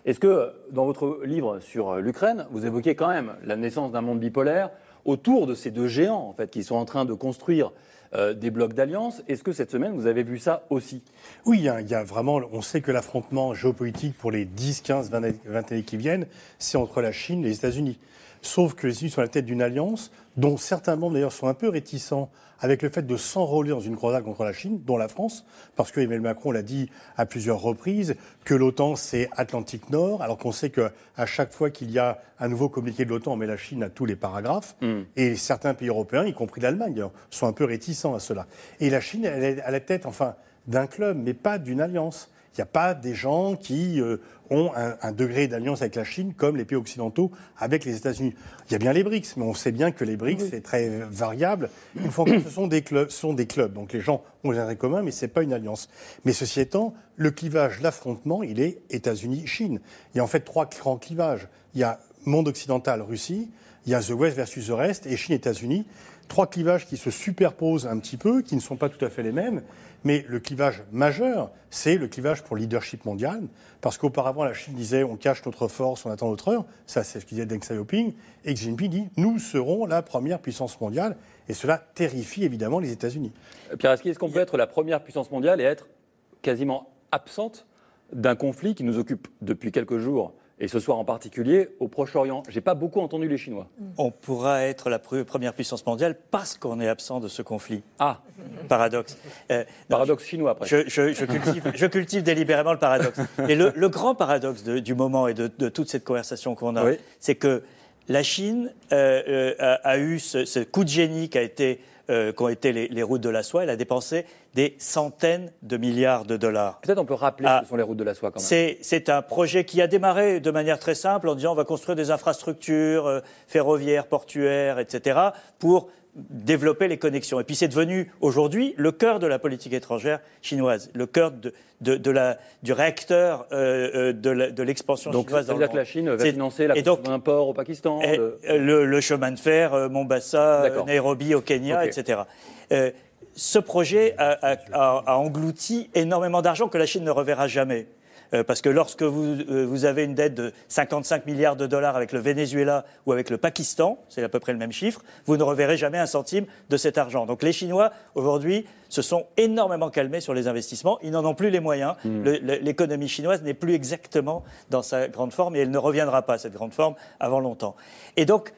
Est-ce que dans votre livre sur euh, l'Ukraine, vous évoquez quand même la naissance d'un monde bipolaire autour de ces deux géants en fait, qui sont en train de construire euh, des blocs d'alliance? Est-ce que cette semaine, vous avez vu ça aussi? Oui, il y, a, vraiment, on sait que l'affrontement géopolitique pour les 10, 15, 20, 20 années qui viennent, c'est entre la Chine et les États-Unis. Sauf que les États-Unis sont à la tête d'une alliance dont certains membres d'ailleurs sont un peu réticents avec le fait de s'enrôler dans une croisade contre la Chine, dont la France, parce que Emmanuel Macron l'a dit à plusieurs reprises, que l'OTAN c'est Atlantique Nord, alors qu'on sait qu'à chaque fois qu'il y a un nouveau communiqué de l'OTAN, on met la Chine à tous les paragraphes, mm. et certains pays européens, y compris l'Allemagne, sont un peu réticents à cela. Et la Chine, elle est à la tête, enfin, d'un club, mais pas d'une alliance. Il n'y a pas des gens qui euh, ont un, degré d'alliance avec la Chine comme les pays occidentaux avec les États-Unis. Il y a bien les BRICS, mais on sait bien que les BRICS, c'est très variable. Une fois que ce sont des clubs, sont des clubs. Donc les gens ont des intérêts communs, mais ce n'est pas une alliance. Mais ceci étant, le clivage, l'affrontement, il est États-Unis-Chine. Il y a en fait trois grands clivages. Il y a monde occidental, Russie. Il y a The West versus the Rest et Chine-États-Unis. Trois clivages qui se superposent un petit peu, qui ne sont pas tout à fait les mêmes. Mais le clivage majeur, c'est le clivage pour le leadership mondial, parce qu'auparavant, la Chine disait on cache notre force, on attend notre heure. Ça, c'est ce que disait Deng Xiaoping. Et Xi Jinping dit nous serons la première puissance mondiale. Et cela terrifie évidemment les États-Unis. Pierre est-ce qu'on peut être la première puissance mondiale et être quasiment absente d'un conflit qui nous occupe depuis quelques jours? Et ce soir en particulier au Proche-Orient. J'ai pas beaucoup entendu les Chinois. On pourra être la première puissance mondiale parce qu'on est absent de ce conflit. Ah, paradoxe. Euh, paradoxe chinois. Après. Je, cultive, délibérément le paradoxe. Et le, grand paradoxe du moment et de, toute cette conversation qu'on a, c'est que la Chine euh, euh, a, eu ce, coup de génie été euh, qu'ont été les, routes de la soie. Elle a dépensé des centaines de milliards de dollars. Peut-être on peut rappeler ce ah, que sont les routes de la soie quand même. C'est un projet qui a démarré de manière très simple en disant on va construire des infrastructures euh, ferroviaires, portuaires, etc. pour développer les connexions. Et puis c'est devenu aujourd'hui le cœur de la politique étrangère chinoise, le cœur de, de, la, du réacteur euh, euh, de l'expansion chinoise. Donc, c'est-à-dire que la Chine va financer la construction d'un port au Pakistan le... chemin de fer, Mombasa, Nairobi au Kenya, etc. ce projet a englouti énormément d'argent que la Chine ne reverra jamais. Euh, parce que lorsque euh, vous, avez une dette de 55 milliards de dollars avec le Venezuela ou avec le Pakistan, c'est à peu près le même chiffre, vous ne reverrez jamais un centime de cet argent. Donc les Chinois, aujourd'hui, se sont énormément calmés sur les investissements. Ils n'en ont plus les moyens. Hmm. L'économie chinoise n'est plus exactement dans sa grande forme et elle ne reviendra pas, cette grande forme, avant longtemps. Et donc,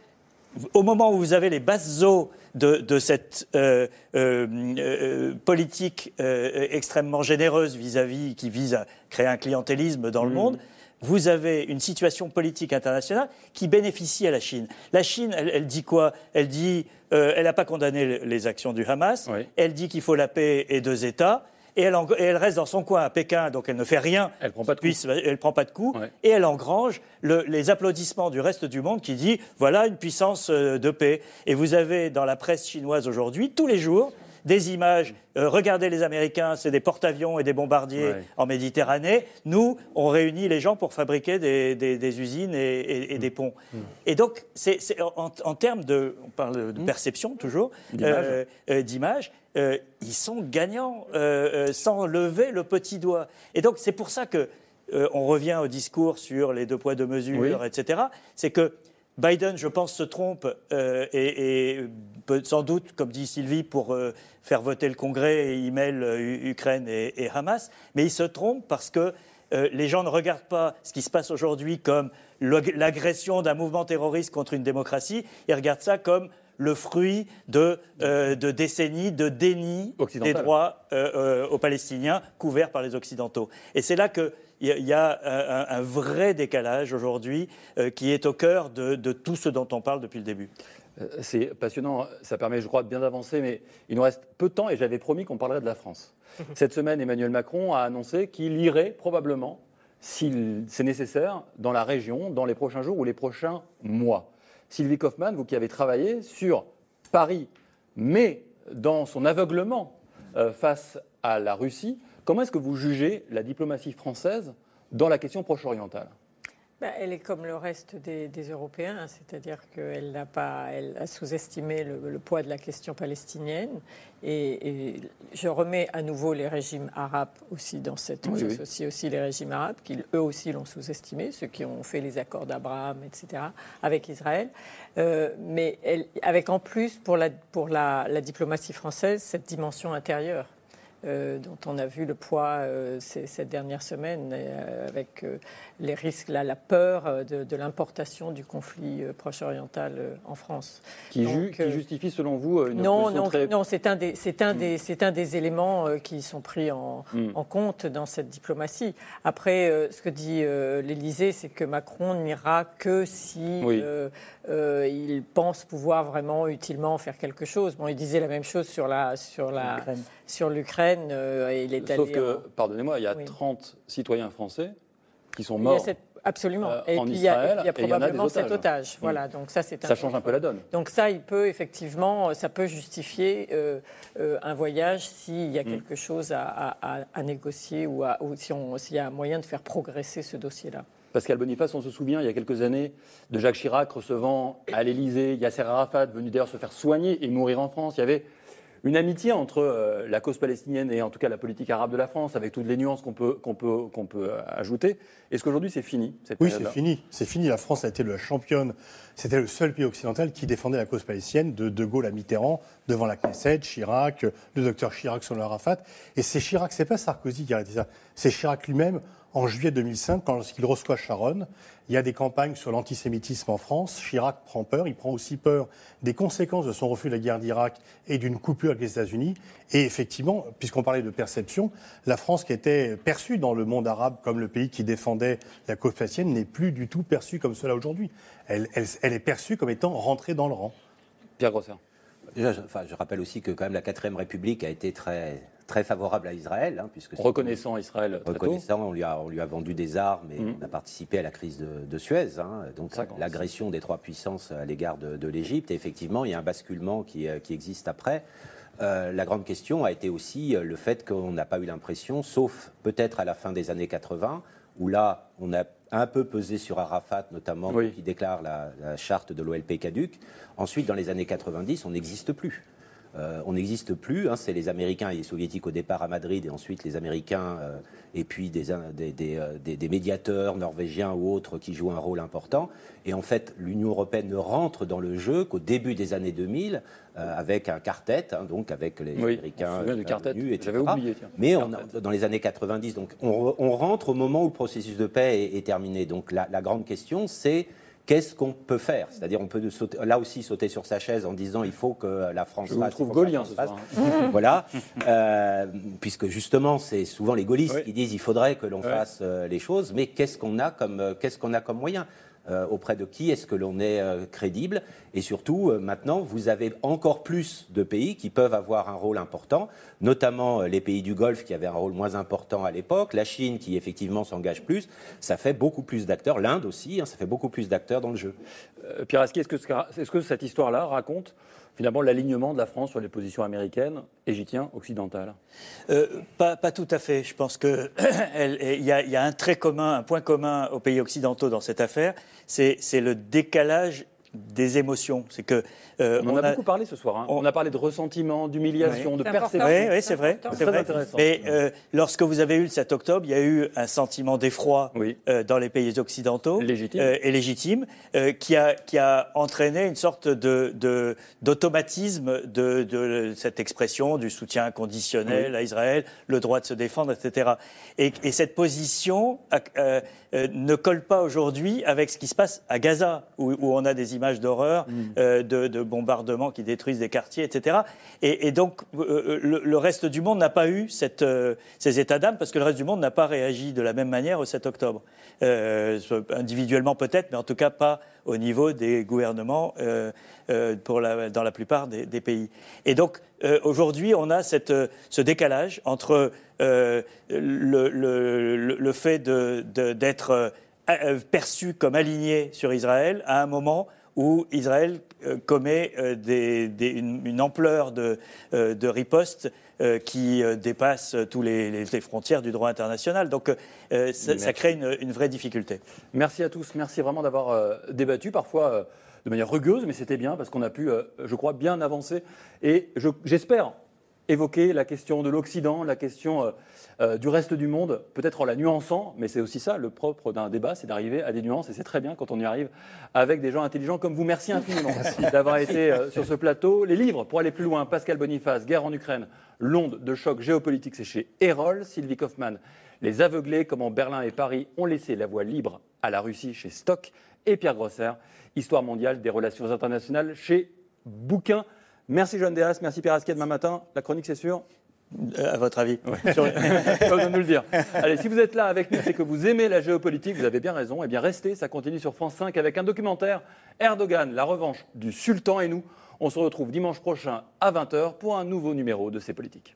au moment où vous avez les basses eaux de, cette euh, euh, euh, politique extrêmement généreuse vis-à-vis, qui vise à créer un clientélisme dans le mmh. monde, vous avez une situation politique internationale qui bénéficie à la Chine. La Chine, elle, dit quoi? Elle dit, elle n'a pas condamné les actions du Hamas. Elle dit qu'il faut la paix et deux États et elle, reste dans son coin à Pékin, donc elle ne fait rien. Elle prend pas de coups. Elle prend pas de coups. Et elle engrange les applaudissements du reste du monde qui dit voilà une puissance euh, de paix. Et vous avez dans la presse chinoise aujourd'hui, tous les jours, des images. Euh, regardez les Américains, c'est des porte-avions et des bombardiers en Méditerranée. Nous, on réunit les gens pour fabriquer des, usines et, des ponts. Mm. Et donc, c'est, en, termes de, on parle de mm. perception toujours, d'image, ils sont gagnants sans lever le petit doigt. Et donc, c'est pour ça que on revient au discours sur les deux poids deux mesures, etc. C'est que Biden, je pense, se trompe euh, et, sans doute, comme dit Sylvie, pour euh, faire voter le Congrès et il mêle euh, Ukraine et, Hamas. Mais il se trompe parce que les gens ne regardent pas ce qui se passe aujourd'hui comme l'agression d'un mouvement terroriste contre une démocratie. Ils regardent ça comme le fruit de, de décennies de déni des droits aux Palestiniens couverts par les Occidentaux. Et c'est là que il y a un, vrai décalage aujourd'hui euh, qui est au cœur de, tout ce dont on parle depuis le début. Euh, c'est passionnant, ça permet, je crois, de bien avancer, mais il nous reste peu de temps et j'avais promis qu'on parlerait de la France. [LAUGHS] Cette semaine, Emmanuel Macron a annoncé qu'il irait probablement, si c'est nécessaire, dans la région dans les prochains jours ou les prochains mois. Sylvie Kaufmann, vous qui avez travaillé sur Paris, mais dans son aveuglement euh, face à la Russie, Comment est-ce que vous jugez la diplomatie française dans la question proche-orientale? Elle est comme le reste des, Européens, c'est-à-dire qu'elle n'a pas, elle a sous-estimé le, poids de la question palestinienne. Et, je remets à nouveau les régimes arabes aussi dans cette. Oui, j'associe aussi les régimes arabes qui eux aussi l'ont sous-estimé, ceux qui ont fait les accords d'Abraham, etc. avec Israël. Euh, mais elle, avec en plus pour la pour la diplomatie française cette dimension intérieure euh, dont on a vu le poids euh, cette dernière semaine, euh, avec les risques, là, la peur de, l'importation du conflit proche-oriental en France. Qui, justifie, selon vous, une non, non, non, c'est un des, c'est un des, c'est un des éléments qui sont pris en, hmm. en, compte dans cette diplomatie. Après, ce que dit l'Élysée, c'est que Macron n'ira que si il pense pouvoir vraiment utilement faire quelque chose. Bon, il disait la même chose sur la, sur la sur l'Ukraine. Euh, il est Sauf que, pardonnez-moi, il y a 30 citoyens français qui sont morts. Absolument. Euh, et puis il y a, probablement cet otage. Mm. Voilà, donc ça c'est. Ça change un peu la donne. Donc ça, il peut effectivement, ça peut justifier euh, un voyage s'il y a mm. quelque chose à, négocier ou, s'il y a un moyen de faire progresser ce dossier-là. Pascal Boniface, on se souvient il y a quelques années de Jacques Chirac recevant à l'Élysée Yasser Arafat, venu d'ailleurs se faire soigner et mourir en France. Il y avait une amitié entre euh, la cause palestinienne et en tout cas la politique arabe de la France, avec toutes les nuances qu'on peut, qu'on peut, qu'on peut euh, ajouter. Est-ce qu'aujourd'hui c'est fini Oui, c'est fini. C'est fini. La France a été la championne. C'était le seul pays occidental qui défendait la cause palestinienne, de De Gaulle à Mitterrand, devant la Knesset, Chirac, le docteur Chirac sur le Arafat. Et c'est Chirac, c'est pas Sarkozy qui a arrêté ça. C'est Chirac lui-même en juillet 2005, lorsqu'il reçoit Sharon, il y a des campagnes sur l'antisémitisme en France. Chirac prend peur. Il prend aussi peur des conséquences de son refus de la guerre d'Irak et d'une coupure avec les États-Unis. Et effectivement, puisqu'on parlait de perception, la France qui était perçue dans le monde arabe comme le pays qui défendait la cause palestinienne n'est plus du tout perçue comme cela aujourd'hui. Elle, est perçue comme étant rentrée dans le rang. Pierre Grosser. Déjà, je, enfin, je rappelle aussi que quand même la 4 République a été très très favorable à Israël. Hein, puisque reconnaissant Israël. Reconnaissant, on lui, a, on lui a vendu des armes et mm. on a participé à la crise de, Suez. Hein, donc l'agression des trois puissances à l'égard de, l'Égypte. Et effectivement, il y a un basculement qui, euh, qui existe après. Euh, la grande question a été aussi euh, le fait qu'on n'a pas eu l'impression, sauf peut-être à la fin des années 80, où là, on a un peu pesé sur Arafat, notamment, qui déclare la, la charte de l'OLP caduque. Ensuite, dans les années 90, on n'existe plus. Euh, on n'existe plus. Hein, c'est les Américains et les Soviétiques au départ à Madrid, et ensuite les Américains, euh, et puis des, euh, des, médiateurs norvégiens ou autres qui jouent un rôle important. Et en fait, l'Union européenne ne rentre dans le jeu qu'au début des années 2000, avec un quartet, hein, donc avec les Américains, du quartet. J'avais oublié. Mais dans les années 90, donc on, rentre au moment où le processus de paix est, terminé. Donc la grande question, c'est qu'est-ce qu'on peut faire? C'est-à-dire, on peut là aussi sauter sur sa chaise en disant il faut que la France Je fasse. trouve gaulien ce soir. [LAUGHS] voilà, euh, puisque justement, c'est souvent les gaullistes qui disent il faudrait que l'on fasse euh, les choses, mais qu'est-ce qu'on a comme euh, qu'est-ce qu'on a comme moyen? Auprès de qui est-ce que l'on est, euh, crédible Et surtout, euh, maintenant, vous avez encore plus de pays qui peuvent avoir un rôle important, notamment les pays du Golfe qui avaient un rôle moins important à l'époque, la Chine qui effectivement s'engage plus. Ça fait beaucoup plus d'acteurs, l'Inde aussi, hein, ça fait beaucoup plus d'acteurs dans le jeu. Pierre Aski, est-ce que, est -ce que cette histoire-là raconte finalement l'alignement de la France sur les positions américaines, égyptiennes, occidentales euh, pas, tout à fait. Je pense qu'il [CLEARS THROAT] y, y, a un trait commun, un point commun aux pays occidentaux dans cette affaire, c'est le décalage des émotions. C'est que euh, on, a, beaucoup parlé ce soir. Hein. On... a parlé de ressentiment, d'humiliation, de perception. Oui, c'est vrai. C'est très intéressant. Mais euh, lorsque vous avez eu le 7 octobre, il y a eu un sentiment d'effroi euh, dans les pays occidentaux légitime. et légitime, qui a qui a entraîné une sorte de d'automatisme de, de, cette expression du soutien inconditionnel à Israël, le droit de se défendre, etc. Et, et cette position ne colle pas aujourd'hui avec ce qui se passe à Gaza, où, où on a des images d'horreur, mm. de, de bombardements qui détruisent des quartiers, etc. Et, donc, euh, euh, le, reste du monde n'a pas eu cette, euh, ces états d'âme parce que le reste du monde n'a pas réagi de la même manière au 7 octobre. individuellement peut-être, mais en tout cas pas au niveau des gouvernements pour la, dans la plupart des, pays. Et donc, aujourd'hui, on a cette, ce décalage entre le, le, le, fait d'être de, perçu comme aligné sur Israël à un moment où Israël euh, commet euh, une, ampleur de, euh, riposte qui dépasse tous les, frontières du droit international. Donc ça, crée une, vraie difficulté. Merci à tous. Merci vraiment d'avoir débattu, parfois de manière rugueuse, mais c'était bien parce qu'on a pu, je crois, bien avancer. Et j'espère évoquer la question de l'Occident, la question euh, euh, du reste du monde, peut-être en la nuançant, mais c'est aussi ça le propre d'un débat, c'est d'arriver à des nuances, et c'est très bien quand on y arrive avec des gens intelligents comme vous. Merci infiniment [LAUGHS] d'avoir été euh, sur ce plateau. Les livres, pour aller plus loin, Pascal Boniface, Guerre en Ukraine, L'onde de choc géopolitique, c'est chez Erol, Sylvie Kaufmann, Les aveuglés, comment Berlin et Paris ont laissé la voie libre à la Russie chez Stock, et Pierre Grosser, Histoire mondiale des relations internationales chez Bouquin. Merci Joanne Deras, merci Pierre Asquet demain matin. La chronique, c'est sûr euh, à votre avis ouais. [LAUGHS] [LAUGHS] de nous le dire. Allez, si vous êtes là avec nous, c'est que vous aimez la géopolitique, vous avez bien raison. Eh bien, restez, ça continue sur France 5 avec un documentaire Erdogan, la revanche du sultan et nous. On se retrouve dimanche prochain à 20h pour un nouveau numéro de C'est Politique.